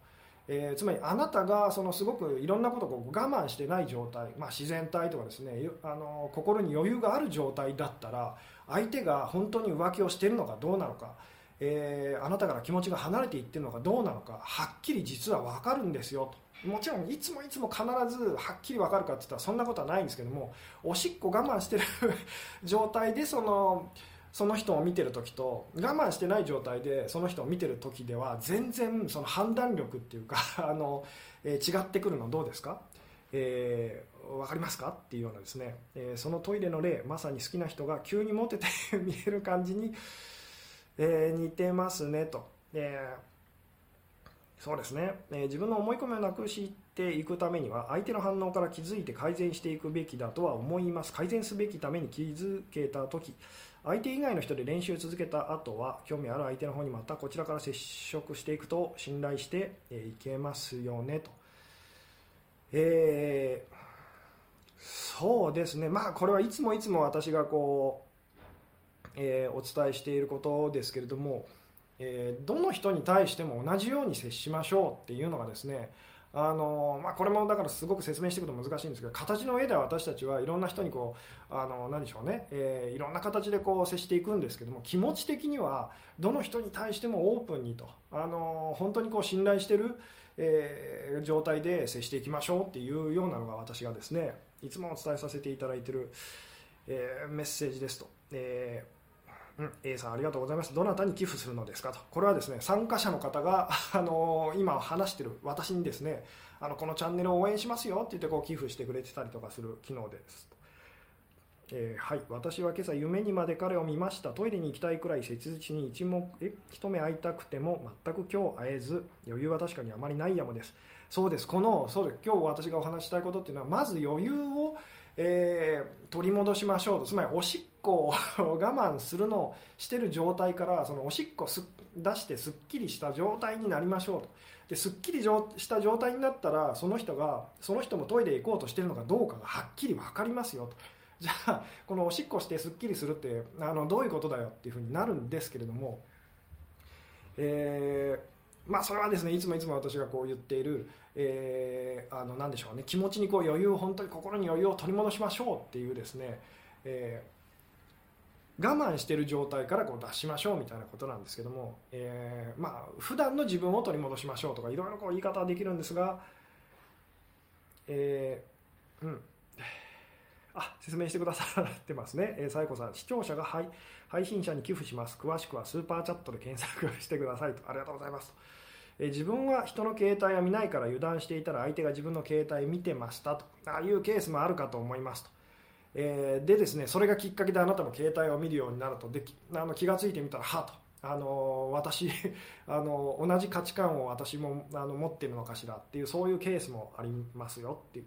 えー、つまりあなたがそのすごくいろんなことを我慢してない状態、まあ、自然体とかですねあの心に余裕がある状態だったら相手が本当に浮気をしているのかどうなのかえー、あなたから気持ちが離れていってるのかどうなのかはっきり実は分かるんですよと。もちろんいつもいつも必ずはっきり分かるかって言ったらそんなことはないんですけどもおしっこ我慢してる 状態でそのその人を見てる時と我慢してない状態でその人を見てる時では全然その判断力っていうか あの、えー、違ってくるのどうですか、えー、分かりますか？っていうようなですね、えー、そのトイレの例まさに好きな人が急にモテて見える感じにえー、似てますねと、え、そうですね、え、自分の思い込みをなくしていくためには相手の反応から気づいて改善していくべきだとは思います。改善すべきために気づけた時。相手以外の人で練習を続けた後は興味ある相手の方にまたこちらから接触していくと信頼していけますよねと、えー、そうですね。まあこれはいつもいつも私がこうえー、お伝えしていることですけれども、えー、どの人に対しても同じように接しましょうっていうのがですねあのまあ、これもだからすごく説明していくと難しいんですけど形の上では私たちはいろんな人にこうあの何でしょうね、えー、いろんな形でこう接していくんですけども気持ち的にはどの人に対してもオープンにとあの本当にこう信頼してる、えー、状態で接していきましょうっていうようなのが私がですねいつもお伝えさせていただいてる、えー、メッセージですと。えーうん、A さんありがとうございます。どなたに寄付するのですかと。これはですね、参加者の方が、あのー、今話してる私にですね、あの、このチャンネルを応援しますよって言ってこう寄付してくれてたりとかする機能です。えー、はい、私は今朝夢にまで彼を見ましたトイレに行きたいくらい切実に一目え一目会いたくても全く今日会えず余裕は確かにあまりないやもですそうですこのそうです今日私がお話したいことっていうのはまず余裕を、えー、取り戻しましょうと。つまりおしっこを我慢するのをしてる状態からそのおしっこす出してすっきりした状態になりましょうと。ですっきりした状態になったらその人がその人もトイレ行こうとしてるのかどうかがはっきり分かりますよと。じゃあこのおしっこしてすっきりするってあのどういうことだよっていうふうになるんですけれども、えー、まあ、それはですねいつもいつも私がこう言っている、えー、あの何でしょうね。気持ちにこう余裕本当に心に余裕を取り戻しましょうっていうですね、えー、我慢してる状態からこう出しましょうみたいなことなんですけども、えー、まあ普段の自分を取り戻しましょうとかいろいろこう言い方はできるんですが、えー、うん。あ説明してくださってますね、えー、サイコさん、視聴者が配配信者に寄付します、詳しくはスーパーチャットで検索してくださいと、ありがとうございます。と。え、自分は人の携帯は見ないから油断していたら相手が自分の携帯見てましたと、あいうケースもあるかと思いますと。えー、でですね、それがきっかけであなたも携帯を見るようになると、であの気が付いてみたら、はと。あの私 あの同じ価値観を私もあの持ってるのかしらっていうそういうケースもありますよっていう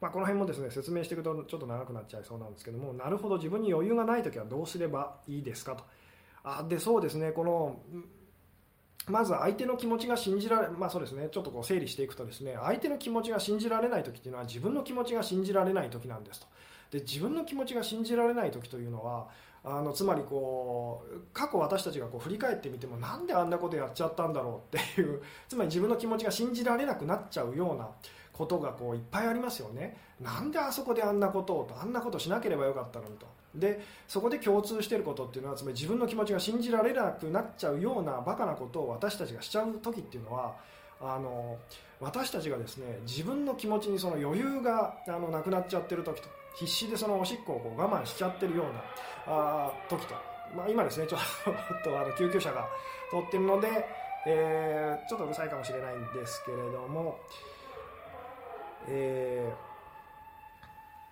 まあ、この辺もですね説明していくとちょっと長くなっちゃいそうなんですけどもなるほど自分に余裕がない時はどうすればいいですかとあでそうですねこのまず相手の気持ちが信じられまあそうですね。ちょっとこう整理していくとですね相手の気持ちが信じられない時っていうのは自分の気持ちが信じられない時なんですと。で自分の気持ちが信じられない時というのはあのつまりこう過去私たちがこう振り返ってみてもなんであんなことやっちゃったんだろうっていう つまり自分の気持ちが信じられなくなっちゃうようなことがこういっぱいありますよね。なんであそこであんなことをとあんなことしなければよかったのにと。でそこで共通していることっていうのはつまり自分の気持ちが信じられなくなっちゃうようなバカなことを私たちがしちゃう時っていうのはあの私たちがですね自分の気持ちにその余裕があのなくなっちゃってる時と必死でそのおしっこをこう我慢しちゃってるようなあ時と、まあ、今ですねちょっと あの救急車が通ってるので、えー、ちょっとうるさいかもしれないんですけれども、えー、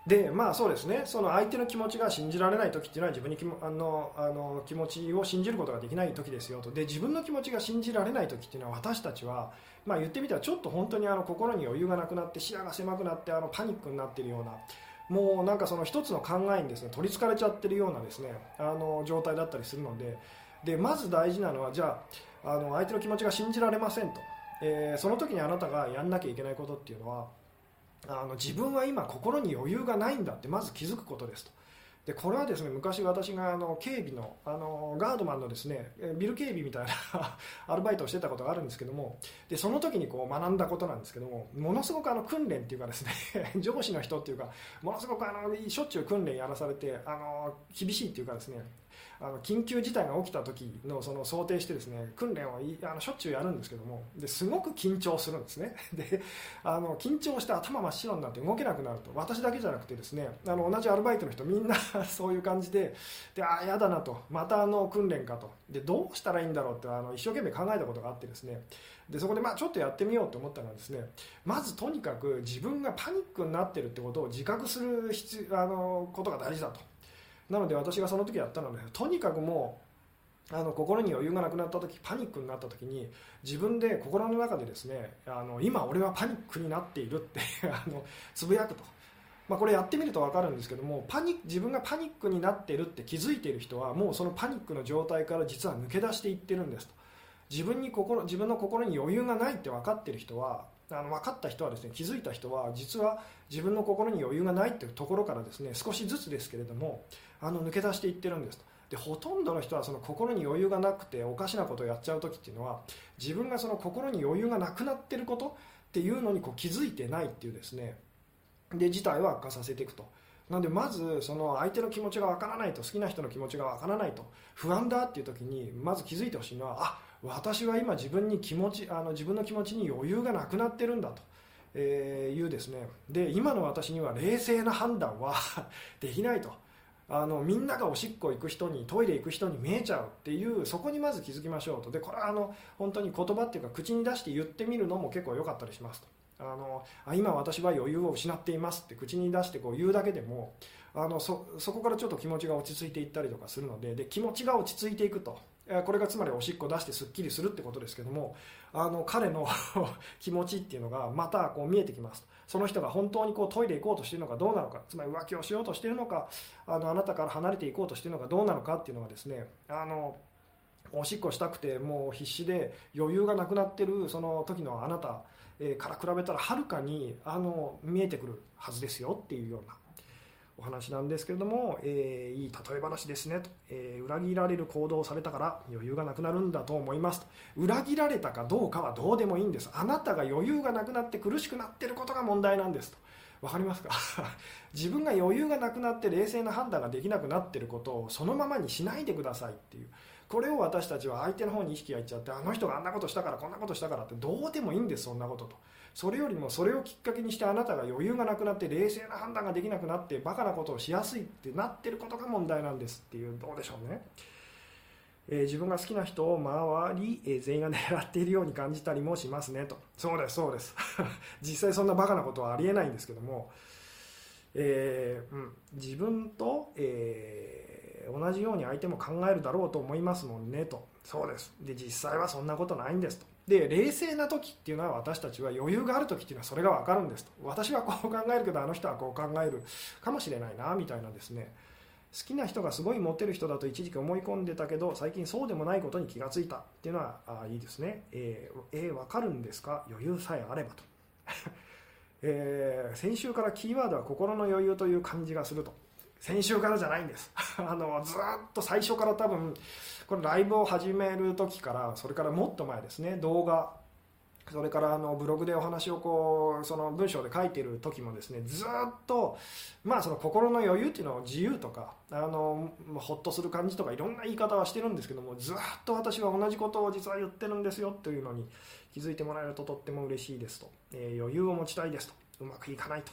でまあそうですね。その相手の気持ちが信じられない時っていうのは自分にきもあのあの気持ちを信じることができない時ですよと。で自分の気持ちが信じられない時っていうのは私たちは、まあ、言ってみたらちょっと本当にあの心に余裕がなくなって視野が狭くなってあのパニックになっているようなもうなんかその一つの考えにですね取りつかれちゃってるようなですねあの状態だったりするので。でまず大事なのはじゃああの相手の気持ちが信じられませんと、えー、その時にあなたがやんなきゃいけないことっていうのはあの自分は今心に余裕がないんだってまず気づくことですと。でこれはですね昔私があの警備のあのガードマンのですねビル警備みたいな アルバイトをしてたことがあるんですけどもでその時にこう学んだことなんですけどもものすごくあの訓練っていうかですね 上司の人っていうかものすごくあのしょっちゅう訓練やらされてあの厳しいっていうかですねあの緊急事態が起きた時のその想定してですね訓練をあのしょっちゅうやるんですけどもですごく緊張するんですね。であの緊張して頭真っ白になって動けなくなると。私だけじゃなくてですねあの同じアルバイトの人みんな そういう感じででああやだなと。またあの訓練かと。でどうしたらいいんだろうってあの一生懸命考えたことがあってですね。でそこでまあちょっとやってみようと思ったのはですねまずとにかく自分がパニックになってるってことを自覚する必あのことが大事だと。なので私がその時やったのは、ね、とにかくもうあの心に余裕がなくなった時パニックになった時に自分で心の中でですねあの今俺はパニックになっているって あのつぶやくと、まあ、これやってみると分かるんですけどもパニ自分がパニックになっているって気づいている人はもうそのパニックの状態から実は抜け出していってるんですと。自分に心自分の心に余裕がないって分かってる人はあの分かった人はですね気づいた人は実は自分の心に余裕がないっていうところからですね少しずつですけれどもあの抜け出していってるんですと。でほとんどの人はその心に余裕がなくておかしなことをやっちゃう時っていうのは自分がその心に余裕がなくなってることっていうのにこう気づいてないっていうですねで事態を悪化させていくと。なのでまずその相手の気持ちがわからないと好きな人の気持ちがわからないと不安だっていう時にまず気づいてほしいのはあ私は今自分に気持ちあの自分の気持ちに余裕がなくなってるんだと。えー、いうですね。で今の私には冷静な判断は できないと。あのみんながおしっこ行く人にトイレ行く人に見えちゃうっていうそこにまず気づきましょうと。でこれはあの本当に言葉っていうか口に出して言ってみるのも結構良かったりしますと。あのあ今私は余裕を失っていますって口に出してこう言うだけでもあのそそこからちょっと気持ちが落ち着いていったりとかするのでで気持ちが落ち着いていくと。これがつまりおしっこ出してすっきりするってことですけどもあの彼の 気持ちっていうのがまたこう見えてきます。その人が本当にこうトイレ行こうとしているのかどうなのかつまり浮気をしようとしているのかあのあなたから離れていこうとしているのかどうなのかっていうのがですねあのおしっこしたくてもう必死で余裕がなくなってるその時のあなたから比べたらはるかにあの見えてくるはずですよっていうようなお話なんですけれども、えー、いい例え話ですねと、えー、裏切られる行動をされたから余裕がなくなるんだと思いますと。裏切られたかどうかはどうでもいいんです。あなたが余裕がなくなって苦しくなってることが問題なんですと。分かりますか？自分が余裕がなくなって冷静な判断ができなくなっていることをそのままにしないでくださいっていう。これを私たちは相手の方に意識がいっちゃってあの人があんなことしたからこんなことしたからってどうでもいいんですそんなことと。それよりもそれをきっかけにしてあなたが余裕がなくなって冷静な判断ができなくなってバカなことをしやすいってなってることが問題なんです。っていうどうでしょうね、えー、自分が好きな人を周り、えー、全員が狙っているように感じたりもしますね。と。そうですそうです。実際そんなバカなことはありえないんですけども、えーうん、自分と、えー、同じように相手も考えるだろうと思いますもんね。と。そうです。で実際はそんなことないんです。と。で冷静な時っていうのは私たちは余裕がある時っていうのはそれが分かるんですと。私はこう考えるけどあの人はこう考えるかもしれないなみたいなですね。好きな人がすごいモテる人だと一時期思い込んでたけど最近そうでもないことに気がついたっていうのはあいいですね。えー、えー、分かるんですか？余裕さえあればと、えー、先週からキーワードは心の余裕という感じがすると。先週からじゃないんです。あのずっと最初から多分これライブを始める時からそれからもっと前ですね動画それからあのブログでお話をこうその文章で書いている時もですねずっとまあその心の余裕っていうのを自由とかあのほっとする感じとかいろんな言い方はしてるんですけどもずっと私は同じことを実は言ってるんですよというのに気づいてもらえるととっても嬉しいですと、えー、余裕を持ちたいですと。うまくいかないと、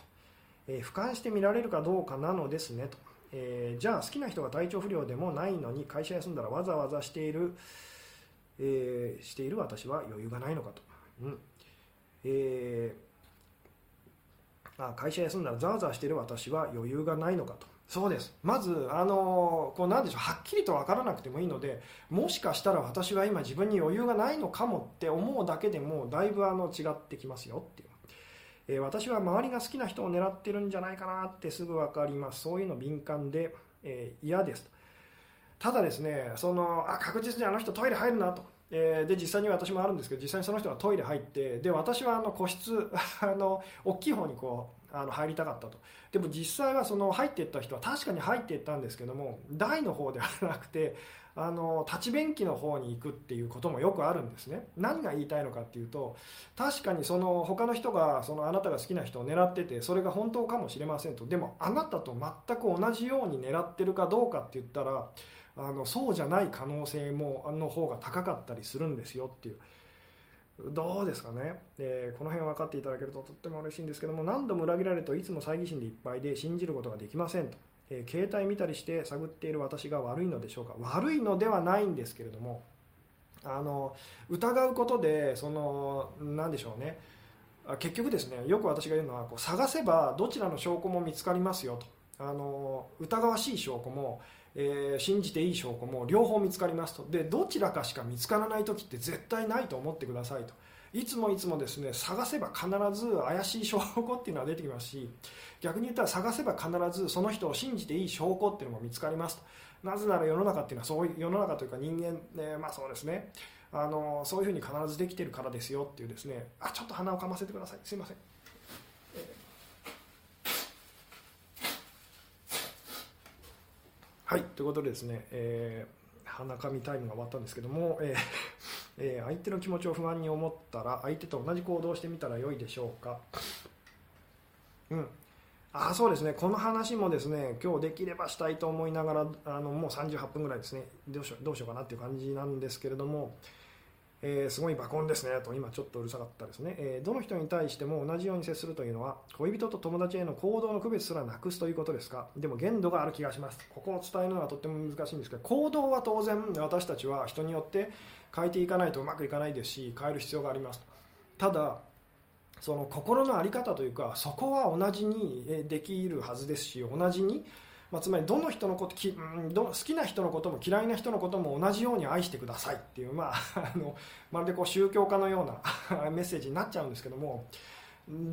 えー、俯瞰して見られるかどうかなのですねと。えー、じゃあ好きな人が体調不良でもないのに会社休んだらわざわざしている、えー、している私は余裕がないのかと、うん。えー、あ会社休んだらざわざわしている私は余裕がないのかと。そうです。まず、あのこうなんでしょう。はっきりと分からなくてもいいのでもしかしたら私は今自分に余裕がないのかもって思うだけでもだいぶあの違ってきますよっていう。え私は周りが好きな人を狙ってるんじゃないかなってすぐ分かります。そういうの敏感で、え、嫌です。ただですねそのあ確実にあの人トイレ入るなと、え、で実際に私もあるんですけど実際にその人がトイレ入ってで私はあの個室 あの大きい方にこうあの入りたかったと。でも実際はその入っていった人は確かに入っていったんですけども台の方ではなくてあの立ち便器の方に行くっていうこともよくあるんですね。何が言いたいのかっていうと確かにその他の人がそのあなたが好きな人を狙っててそれが本当かもしれませんと。でもあなたと全く同じように狙ってるかどうかって言ったらあのそうじゃない可能性もあの方が高かったりするんですよっていう。どうですかね、えー、この辺分かっていただけるととっても嬉しいんですけども何度も裏切られるといつも猜疑心でいっぱいで信じることができませんと。えー、携帯見たりして探っている私が悪いのでしょうか？悪いのではないんですけれどもあの疑うことでその何でしょうね。結局ですねよく私が言うのはこう探せばどちらの証拠も見つかりますよと。あの疑わしい証拠も、えー、信じていい証拠も両方見つかりますと。でどちらかしか見つからない時って絶対ないと思ってくださいと。いつもいつもですね探せば必ず怪しい証拠っていうのは出てきますし逆に言ったら探せば必ずその人を信じていい証拠っていうのも見つかりますと。なぜなら世の中っていうのはそういう世の中というか人間、ね、まあそうですね。あのそういうふうに必ずできてるからですよっていうですね。あちょっと鼻をかませてください。すいません、はい。ということでですね、えー、鼻かみタイムが終わったんですけども、えー。えー、相手の気持ちを不安に思ったら相手と同じ行動をしてみたらよいでしょうか。うん。あそうですね。この話もですね今日できればしたいと思いながらあのもう38分ぐらいですね。どうしようどうしようかなっていう感じなんですけれどもえー、すごい爆音ですね。と今ちょっとうるさかったですね、えー、どの人に対しても同じように接するというのは恋人と友達への行動の区別すらなくすということですか？でも限度がある気がします。ここを伝えるのはとっても難しいんですけど行動は当然私たちは人によって変えていかないとうまくいかないですし変える必要がありますただその心の在り方というかそこは同じにできるはずですし同じにまあ、つまりどの人のことき、ど好きな人のことも嫌いな人のことも同じように愛してくださいっていう、まあ、あのまるでこう宗教家のような メッセージになっちゃうんですけども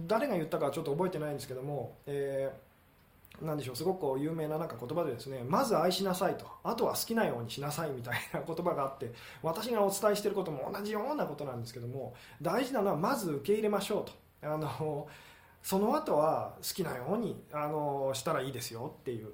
誰が言ったかちょっと覚えてないんですけども、えー、なんでしょうすごくこう有名ななんか言葉でですねまず愛しなさいと。あとは好きなようにしなさいみたいな言葉があって私がお伝えしていることも同じようなことなんですけども大事なのはまず受け入れましょうと。あのその後は好きなようにあのしたらいいですよっていう。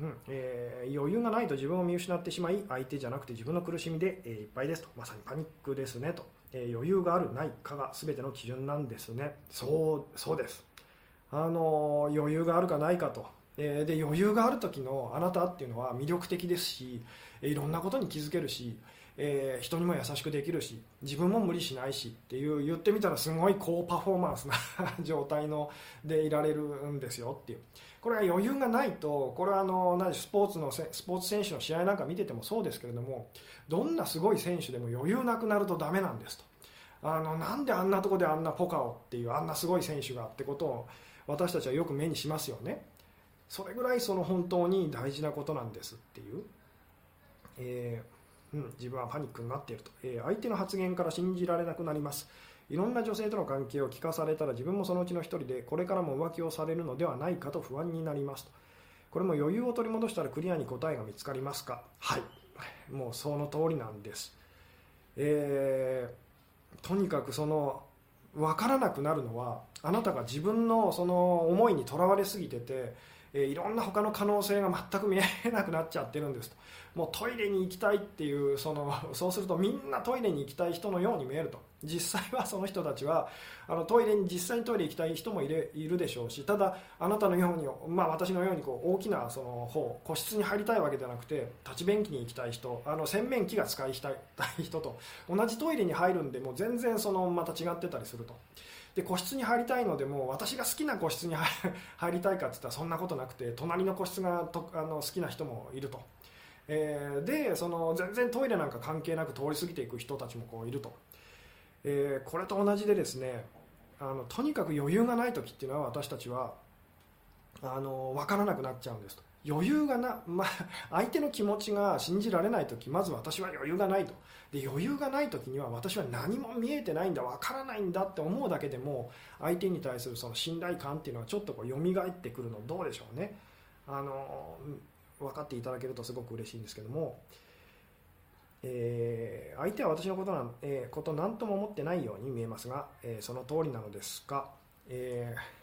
うんえー、余裕がないと自分を見失ってしまい相手じゃなくて自分の苦しみで、えー、いっぱいですと。まさにパニックですねと、え、余裕があるないかが全ての基準なんですね。そうそうです。あの余裕があるかないかと、えで余裕がある時のあなたっていうのは魅力的ですしいろんなことに気づけるしえー、人にも優しくできるし自分も無理しないしっていう言ってみたらすごい高パフォーマンスな状態のでいられるんですよっていう。これは余裕がないとこれはあの何スポーツのスポーツ選手の試合なんか見ててもそうですけれどもどんなすごい選手でも余裕なくなるとダメなんですと。あのなんであんなとこであんなポカをっていうあんなすごい選手がってことを私たちはよく目にしますよね。それぐらいその本当に大事なことなんですっていう、えーうん、自分はパニックになっていると、えー、相手の発言から信じられなくなります。いろんな女性との関係を聞かされたら自分もそのうちの一人でこれからも浮気をされるのではないかと不安になりますと。これも余裕を取り戻したらクリアに答えが見つかりますか。はい。もうその通りなんです、えー、とにかくその分からなくなるのはあなたが自分のその思いにとらわれすぎててえー、いろんな他の可能性が全く見えなくなっちゃってるんですと。もうトイレに行きたいっていうその そうするとみんなトイレに行きたい人のように見えると。実際はその人たちはあのトイレに実際にトイレ行きたい人もいるいるでしょうしただあなたのように、まあ、私のようにこう大きなその方個室に入りたいわけではなくて立ち便器に行きたい人あの洗面器が使いたい人と。同じトイレに入るんでもう全然そのまた違ってたりすると。で個室に入りたいのでも私が好きな個室に 入りたいかって言ったらそんなことなくて隣の個室がとあの好きな人もいると、えー、でその全然トイレなんか関係なく通り過ぎていく人たちもこういると、えー、これと同じでですねあのとにかく余裕がない時っていうのは私たちはあの分からなくなっちゃうんですと。余裕がな、まあ、相手の気持ちが信じられない時まず私は余裕がないと。で余裕がない時には私は何も見えてないんだわからないんだって思うだけでも相手に対するその信頼感っていうのはちょっとこう蘇ってくるのどうでしょうね。あの分かっていただけるとすごく嬉しいんですけども、えー、相手は私のことなん、えー、こと何とも思ってないように見えますが、えー、その通りなのですが、えー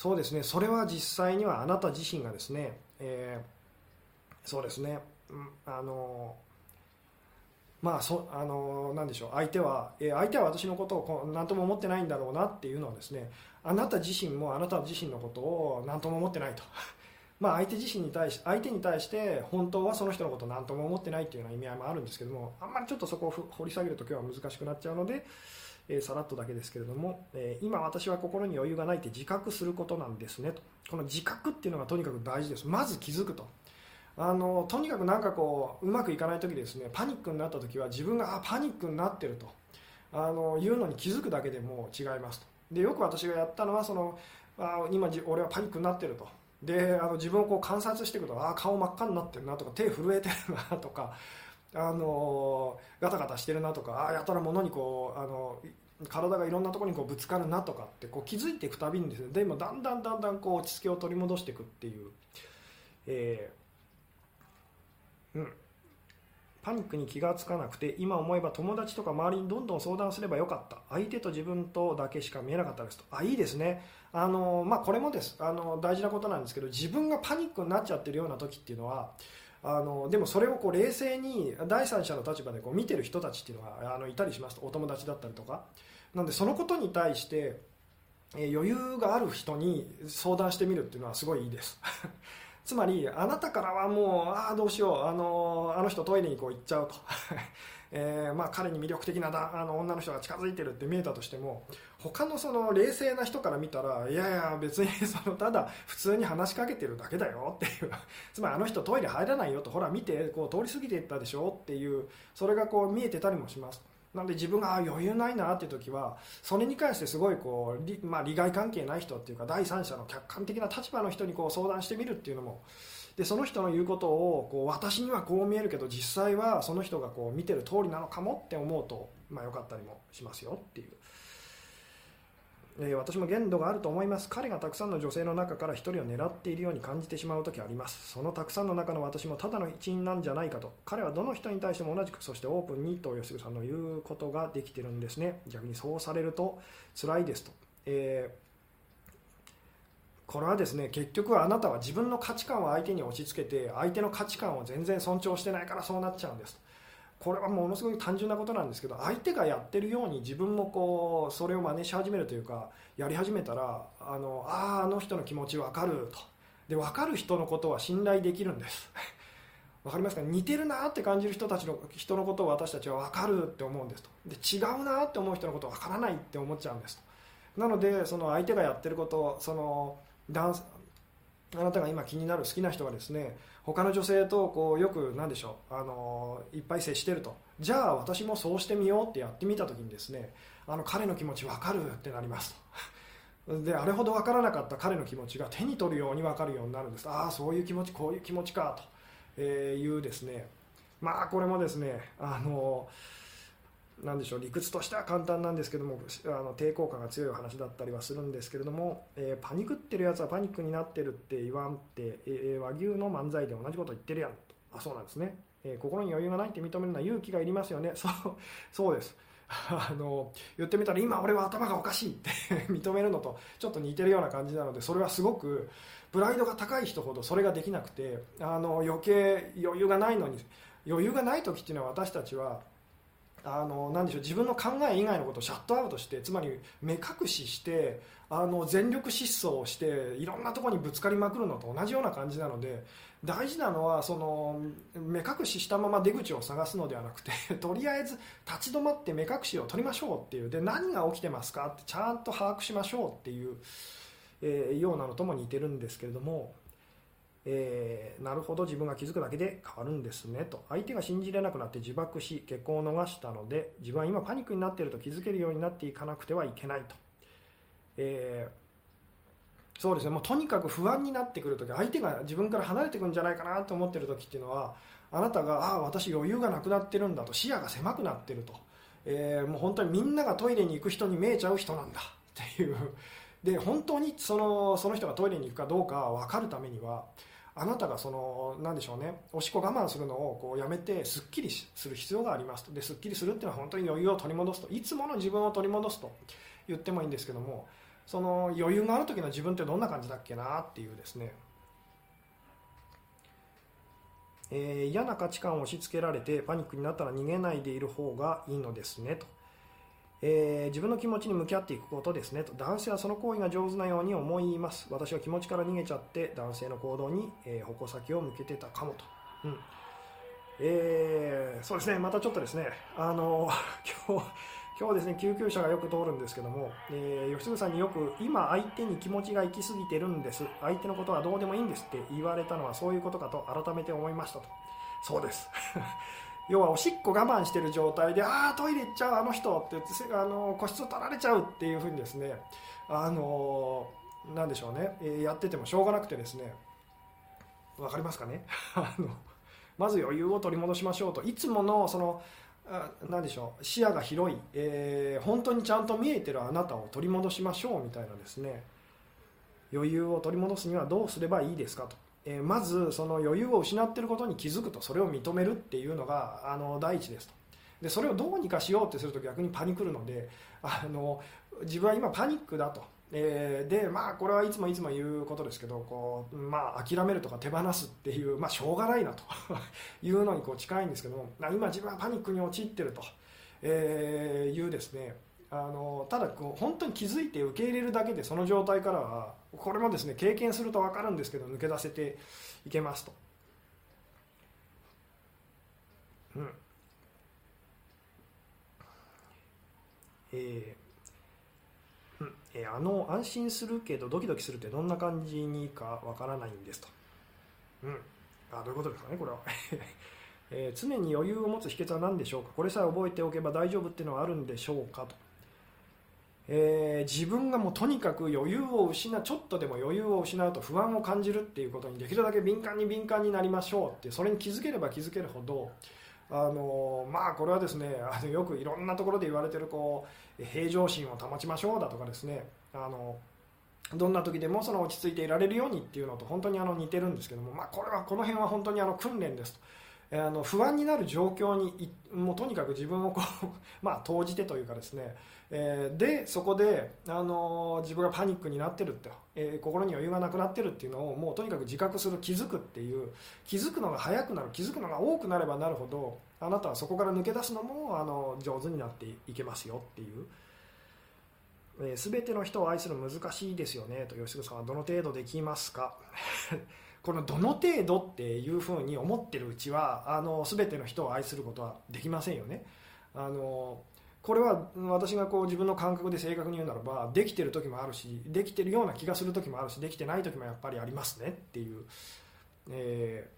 そうですね。それは実際にはあなた自身がですね、えー、そうですね、あのまあそあのなんでしょう。相手は、えー、相手は私のことを何とも思ってないんだろうなっていうのはですねあなた自身もあなた自身のことを何とも思ってないと。まあ相手自身に対し相手に対して本当はその人のことを何とも思ってないっていうような意味合いもあるんですけどもあんまりちょっとそこを掘り下げると今日は難しくなっちゃうので、え、さらっとだけですけれども、え、今私は心に余裕がないって自覚することなんですねと。この自覚っていうのがとにかく大事です。まず気づくと。あのとにかくなんかこううまくいかない時ですねパニックになった時は自分があパニックになってると。あのいうのに気づくだけでも違いますと。でよく私がやったのはそのあ今俺はパニックになってると。であの自分をこう観察していくとあ顔真っ赤になってるなとか手震えてるなとかあのガタガタしてるなとかあやたら物にこうあの体がいろんなところにこうぶつかるなとかってこう気づいていくたびにですねでもだんだんだんだんこう落ち着きを取り戻していくっていう、えー、うん、パニックに気が付かなくて今思えば友達とか周りにどんどん相談すればよかった。相手と自分とだけしか見えなかったですと。あいいですね。あの、まあ、これもです。あの大事なことなんですけど自分がパニックになっちゃってるような時っていうのはあのでもそれをこう冷静に第三者の立場でこう見てる人たちっていうのがあのいたりしますと。お友達だったりとか。なのでそのことに対して、余裕がある人に相談してみるっていうのはすごいいいです。つまりあなたからはもうああどうしようあのあの人トイレにこう行っちゃうと。えー、まあ、彼に魅力的なだあの女の人が近づいてるって見えたとしても他のその冷静な人から見たらいやいや別に そのただ普通に話しかけてるだけだよっていう。つまりあの人トイレ入らないよとほら見てこう通り過ぎていったでしょっていうそれがこう見えてたりもします。なので自分が余裕ないなっていう時はそれに関してすごいこう、まあ、利害関係ない人っていうか第三者の客観的な立場の人にこう相談してみるっていうのもでその人の言うことをこう私にはこう見えるけど実際はその人がこう見てる通りなのかもって思うと、まあ、よかったりもしますよっていう。え、私も限度があると思います。彼がたくさんの女性の中から1人を狙っているように感じてしまう時あります。そのたくさんの中の私もただの一員なんじゃないかと。彼はどの人に対しても同じくそしてオープンにと吉純さんの言うことができてるんですね。逆にそうされると辛いですと、えーこれはですね結局あなたは自分の価値観を相手に押し付けて相手の価値観を全然尊重してないからそうなっちゃうんですと。これはものすごい単純なことなんですけど相手がやってるように自分もこうそれを真似し始めるというかやり始めたらあのああの人の気持ち分かると。で分かる人のことは信頼できるんです。分かりますか？似てるなって感じる人たちの人のことを私たちは分かるって思うんですと。で違うなって思う人のことは分からないって思っちゃうんですと。なのでその相手がやってることその男あなたが今気になる好きな人がですね他の女性とこうよく何でしょうあのいっぱい接してると。じゃあ私もそうしてみようってやってみた時にですねあの彼の気持ち分かるってなりますと。であれほど分からなかった彼の気持ちが手に取るように分かるようになるんです。ああそういう気持ちこういう気持ちかというですね。まあこれもですねあのなんでしょう理屈としては簡単なんですけどもあの抵抗感が強い話だったりはするんですけれども、えー、パニクってるやつはパニックになってるって言わんって、えー、和牛の漫才で同じこと言ってるやんと。あそうなんですね、えー、心に余裕がないって認めるのは勇気がいりますよね。そうそうです。あの言ってみたら今俺は頭がおかしいって 認めるのとちょっと似てるような感じなのでそれはすごくプライドが高い人ほどそれができなくてあの余計余裕がないのに余裕がない時っていうのは私たちはあのなでしょう自分の考え以外のことをシャットアウトしてつまり目隠ししてあの全力疾走していろんなところにぶつかりまくるのと同じような感じなので大事なのはその目隠ししたまま出口を探すのではなくて とりあえず立ち止まって目隠しを取りましょうっていうで何が起きてますかってちゃんと把握しましょうっていう、えー、ようなのとも似てるんですけれどもえー、なるほど自分が気づくだけで変わるんですねと。相手が信じれなくなって自爆し結婚を逃したので自分は今パニックになっていると気づけるようになっていかなくてはいけないと、えー、そうですね。もうとにかく不安になってくるとき相手が自分から離れていくんじゃないかなと思っているときっていうのはあなたがああ私余裕がなくなってるんだと視野が狭くなってると、えー、もう本当にみんながトイレに行く人に見えちゃう人なんだっていう。で本当にそのその人がトイレに行くかどうか分かるためにはあなたがその何でしょうね。おしっこ我慢するのをこうやめてすっきりする必要がありますと。ですっきりするっていうのは本当に余裕を取り戻すと。いつもの自分を取り戻すと言ってもいいんですけどもその余裕がある時の自分ってどんな感じだっけなっていうですね。え、嫌な価値観を押し付けられてパニックになったら逃げないでいる方がいいのですねと。えー、自分の気持ちに向き合っていくことですね。と男性はその行為が上手なように思います。私は気持ちから逃げちゃって男性の行動に、えー、矛先を向けてたかもと、うん。えー、そうですね。またちょっとですね。あの 今日今日ですね救急車がよく通るんですけども、えー、吉純さんによく今相手に気持ちが行き過ぎてるんです。相手のことはどうでもいいんですって言われたのはそういうことかと改めて思いましたと。そうです。要はおしっこ我慢してる状態でああトイレ行っちゃうあの人ってあの個室を取られちゃうっていうふうにですねあのなんでしょうね、えー、やっててもしょうがなくてですね分かりますかね？あのまず余裕を取り戻しましょうと。いつものその何でしょう視野が広い、えー、本当にちゃんと見えてるあなたを取り戻しましょうみたいなですね余裕を取り戻すにはどうすればいいですかと。えまずその余裕を失っていることに気づくとそれを認めるっていうのがあの第一ですと。でそれをどうにかしようってすると逆にパニックるのであの自分は今パニックだと、え、でまあこれはいつもいつも言うことですけどこう、まあ、諦めるとか手放すっていう、まあ、しょうがないなと。いうのにこう近いんですけども今自分はパニックに陥ってると、え、いうですね。あのただこう本当に気づいて受け入れるだけでその状態からはこれもですね経験すると分かるんですけど抜け出せていけますと。うんえーうんえー、あの安心するけどドキドキするってどんな感じにかわからないんですと。うん、あどういうことですかねこれは えー、常に余裕を持つ秘訣は何でしょうか？これさえ覚えておけば大丈夫っていうのはあるんでしょうかと。えー、自分がもうとにかく余裕を失うちょっとでも余裕を失うと不安を感じるっていうことにできるだけ敏感に敏感になりましょうってそれに気づければ気づけるほどあのまあこれはですねあのよくいろんなところで言われてるこう平常心を保ちましょうだとかですね、あのどんな時でもその落ち着いていられるようにっていうのと本当にあの似てるんですけども、まあ、これはこの辺は本当にあの訓練ですと。あの不安になる状況にもうとにかく自分をこう、まあ、投じてというかですね、えー、でそこで、あの、自分がパニックになってるって、えー、心に余裕がなくなってるっていうのをもうとにかく自覚する気づくっていう気づくのが早くなる気づくのが多くなればなるほどあなたはそこから抜け出すのもあの上手になっていけますよっていう。えー、全ての人を愛する難しいですよねと吉純さんはどの程度できますか？このどの程度っていうふうに思ってるうちはあの全ての人を愛することはできませんよね。あのこれは私がこう自分の感覚で正確に言うならばできてる時もあるしできてるような気がする時もあるしできてない時もやっぱりありますねっていう、え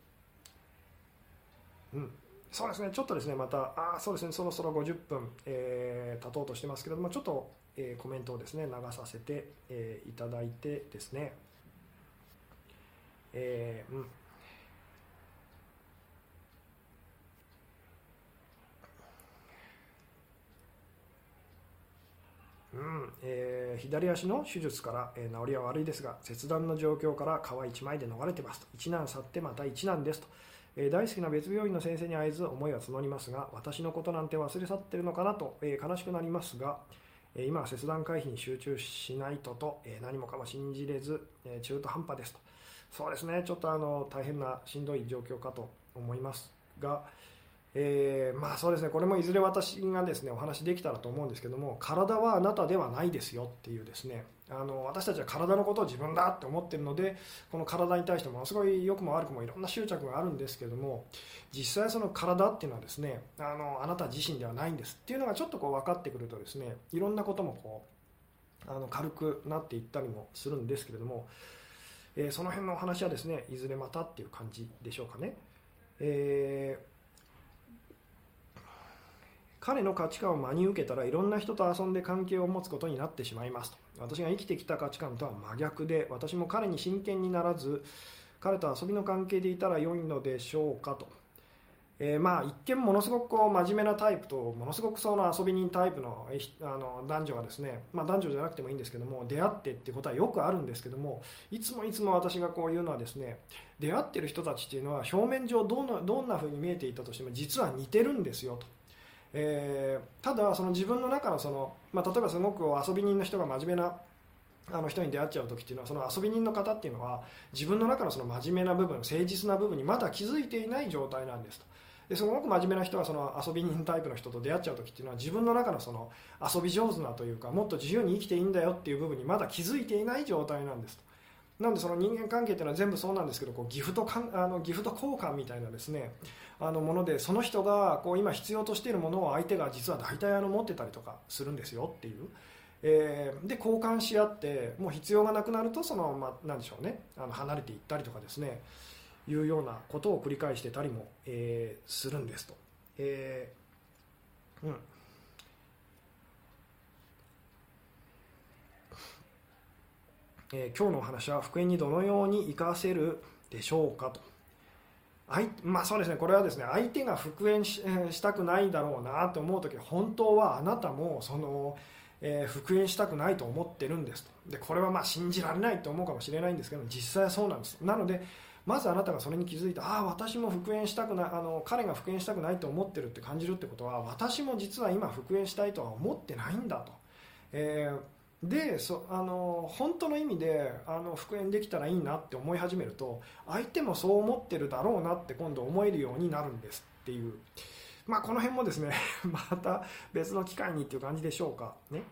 ー、うん。そうですね。ちょっとですねまたあそうですね。そろそろ50分、えー、経とうとしてますけどもちょっとえー、コメントをですね流させて、えー、いただいてですね、えー、うんうんえー、左足の手術から、えー、治りは悪いですが切断の状況から皮一枚で逃れてますと。一難去ってまた一難ですと、えー、大好きな別病院の先生に会えず思いは募りますが私のことなんて忘れ去ってるのかなと、え悲しくなりますが、え今は切断回避に集中しないととえ何もかも信じれずえ中途半端ですと。そうですね。ちょっとあの大変なしんどい状況かと思いますが、えー、まあそうですね。これもいずれ私がですねお話できたらと思うんですけども体はあなたではないですよっていうですね。あの私たちは体のことを自分だって思ってるのでこの体に対してものすごい良くも悪くもいろんな執着があるんですけども実際その体っていうのはですねあのあなた自身ではないんです。っていうのがちょっとこう分かってくるとですねいろんなこともこうあの軽くなっていったりもするんですけれども、えー、その辺のお話はですねいずれまたっていう感じでしょうかね。えー彼の価値観を真に受けたらいろんな人と遊んで関係を持つことになってしまいますと私が生きてきた価値観とは真逆で私も彼に真剣にならず彼と遊びの関係でいたら良いのでしょうかと、えー、まあ一見ものすごくこう真面目なタイプとものすごくその遊び人タイプのあの男女がですね、まあ、男女じゃなくてもいいんですけども出会ってっていうことはよくあるんですけどもいつもいつも私がこう言うのはですね出会ってる人たちっていうのは表面上どんなどんな風に見えていたとしても実は似てるんですよと。えー、ただその自分の中のその、まあ、例えばすごく遊び人の人が真面目なあの人に出会っちゃう時っていうのはその遊び人の方っていうのは自分の中のその真面目な部分誠実な部分にまだ気づいていない状態なんですとですごく真面目な人はその遊び人タイプの人と出会っちゃう時っていうのは自分の中のその遊び上手なというかもっと自由に生きていいんだよっていう部分にまだ気づいていない状態なんですと。なんでその人間関係っていうのは全部そうなんですけどこうギフトかんあのギフト交換みたいなですねあのものでその人がこう今必要としているものを相手が実は大体あの持ってたりとかするんですよっていう。えー、で交換し合ってもう必要がなくなるとその、まあ、なんでしょうね。あの離れていったりとかですね。いうようなことを繰り返してたりも、えー、するんですと。えーうんえー、今日のお話は復縁にどのように生かせるでしょうかと。まあそうですねこれはですね相手が復縁したくないだろうなと思う時本当はあなたもその、えー、復縁したくないと思ってるんですとでこれはまあ信じられないと思うかもしれないんですけど実際はそうなんですなのでまずあなたがそれに気づいてああ私も復縁したくないあの彼が復縁したくないと思ってるって感じるってことは私も実は今復縁したいとは思ってないんだと、えーでそあの本当の意味であの復縁できたらいいなって思い始めると相手もそう思ってるだろうなって今度思えるようになるんですっていう、まあ、この辺もですね また別の機会にっていう感じでしょうかね。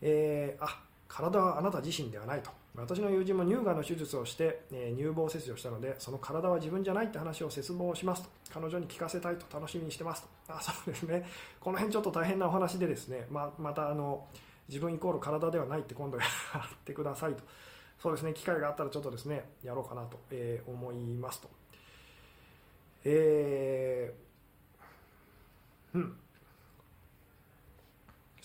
えー、あ体はあなた自身ではないと。私の友人も乳がんの手術をして、え、乳房切除したのでその体は自分じゃないって話を切望しますと。彼女に聞かせたいと楽しみにしてますと。あそうですね。この辺ちょっと大変なお話でですね。ままたあの自分イコール体ではないって今度やってくださいと。そうですね。機会があったらちょっとですねやろうかなと、え、思いますと。えー、うん。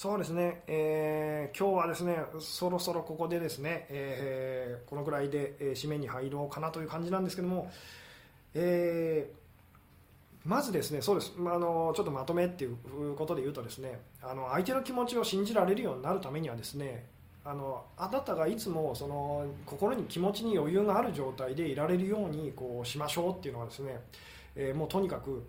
そうですね、えー、今日はですねそろそろここでですね、えー、このぐらいで、えー、締めに入ろうかなという感じなんですけども、えー、まずですねそうです、まあ、あのちょっとまとめっていうことで言うとですねあの相手の気持ちを信じられるようになるためにはですねあのあなたがいつもその心に気持ちに余裕がある状態でいられるようにこうしましょうっていうのはですね、えー、もうとにかく、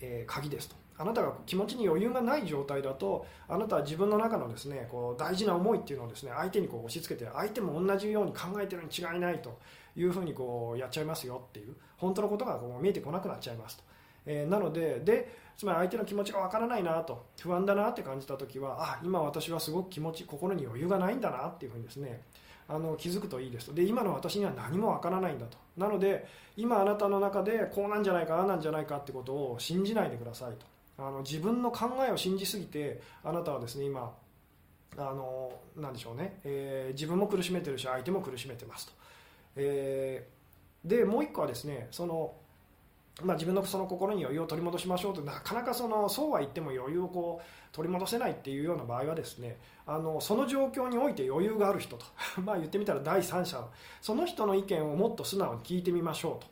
えー、鍵ですと。あなたが気持ちに余裕がない状態だとあなたは自分の中のですねこう大事な思いっていうのをですね相手にこう押し付けて相手も同じように考えてるに違いないというふうにこうやっちゃいますよっていう本当のことがこう見えてこなくなっちゃいますと、えー、なのででつまり相手の気持ちがわからないなと不安だなって感じた時はあ今私はすごく気持ち心に余裕がないんだなっていうふうにですねあの気づくといいですと。で今の私には何もわからないんだと。なので今あなたの中でこうなんじゃないかああなんじゃないかってことを信じないでくださいと。あの自分の考えを信じすぎてあなたはですね今あのなでしょうね、えー、自分も苦しめてるし相手も苦しめてますと、えー、でもう一個はですねそのまあ、自分のその心に余裕を取り戻しましょうとなかなかそのそうは言っても余裕をこう取り戻せないっていうような場合はですねあのその状況において余裕がある人と まあ言ってみたら第三者その人の意見をもっと素直に聞いてみましょうと、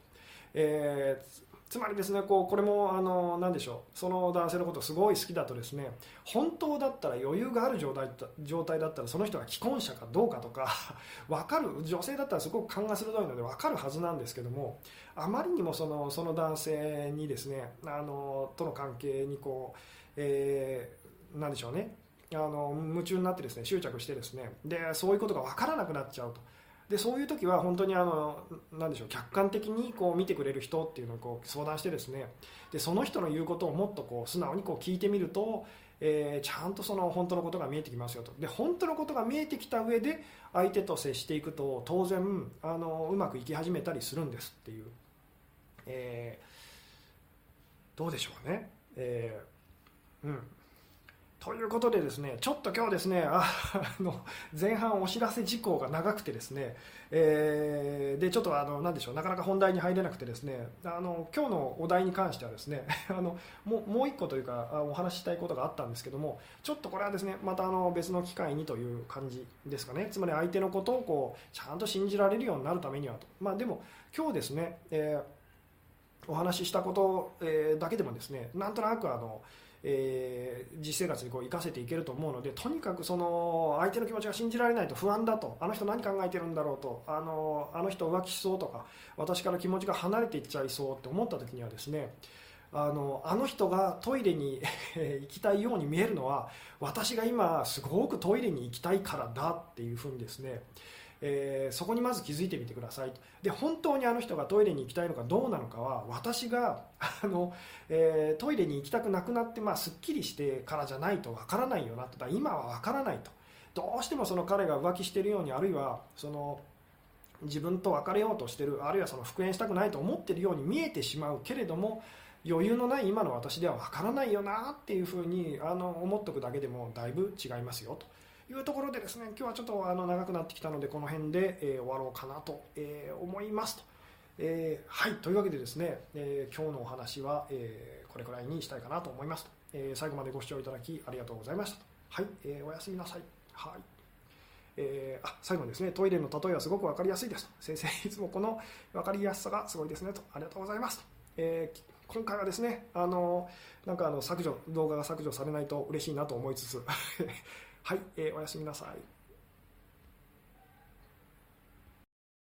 えー、つまりですねこうこれもあの何でしょう。その男性のことすごい好きだとですね本当だったら余裕がある状態状態だったらその人が既婚者かどうかとか 分かる女性だったらすごく勘が鋭いので分かるはずなんですけどもあまりにもそのその男性にですねあのとの関係にこう、えー、何でしょうね。あの夢中になってですね執着してですね。でそういうことが分からなくなっちゃうと。でそういう時は本当にあのなでしょう客観的にこう見てくれる人っていうのをこう相談してですねでその人の言うことをもっとこう素直にこう聞いてみると、えー、ちゃんとその本当のことが見えてきますよと。で本当のことが見えてきた上で相手と接していくと当然あのうまくいき始めたりするんですっていう、えー、どうでしょうね、えー、うん。ということでですねちょっと今日ですね あの前半お知らせ事項が長くてですね、えー、でちょっとあのなでしょうなかなか本題に入れなくてですねあの今日のお題に関してはですね あのももう一個というかお話ししたいことがあったんですけどもちょっとこれはですねまたあの別の機会にという感じですかね。つまり相手のことをこうちゃんと信じられるようになるためにはと。まあでも今日ですね、えー、お話ししたこと、えー、だけでもですねなんとなくあのえー、実生活にこう生かせていけると思うのでとにかくその相手の気持ちが信じられないと不安だとあの人何考えてるんだろうとあのあの人浮気しそうとか私から気持ちが離れていっちゃいそうって思った時にはですねあのあの人がトイレに 行きたいように見えるのは私が今すごくトイレに行きたいからだっていうふうにですねえー、そこにまず気づいてみてくださいと。で本当にあの人がトイレに行きたいのかどうなのかは私が あの、えー、トイレに行きたくなくなって、まあ、すっきりしてからじゃないとわからないよなと。だ今はわからないと。どうしてもその彼が浮気しているようにあるいはその自分と別れようとしてるあるいはその復縁したくないと思っているように見えてしまうけれども余裕のない今の私ではわからないよなっていうふうにあの思っておくだけでもだいぶ違いますよと。いうところでですね今日はちょっとあの長くなってきたのでこの辺で、えー、終わろうかなと、えー、思いますと、えー、はいというわけでですね、え今日のお話は、えこれくらいにしたいかなと思いますと、え最後までご視聴いただきありがとうございましたと。はい、えおやすみなさい。はい。えー、あ最後にですねトイレの例えはすごく分かりやすいですと。先生いつもこの分かりやすさがすごいですねと。ありがとうございますと、えー、今回はですねあのなんかあの削除動画が削除されないと嬉しいなと思いつつはい、えー、おやすみなさい。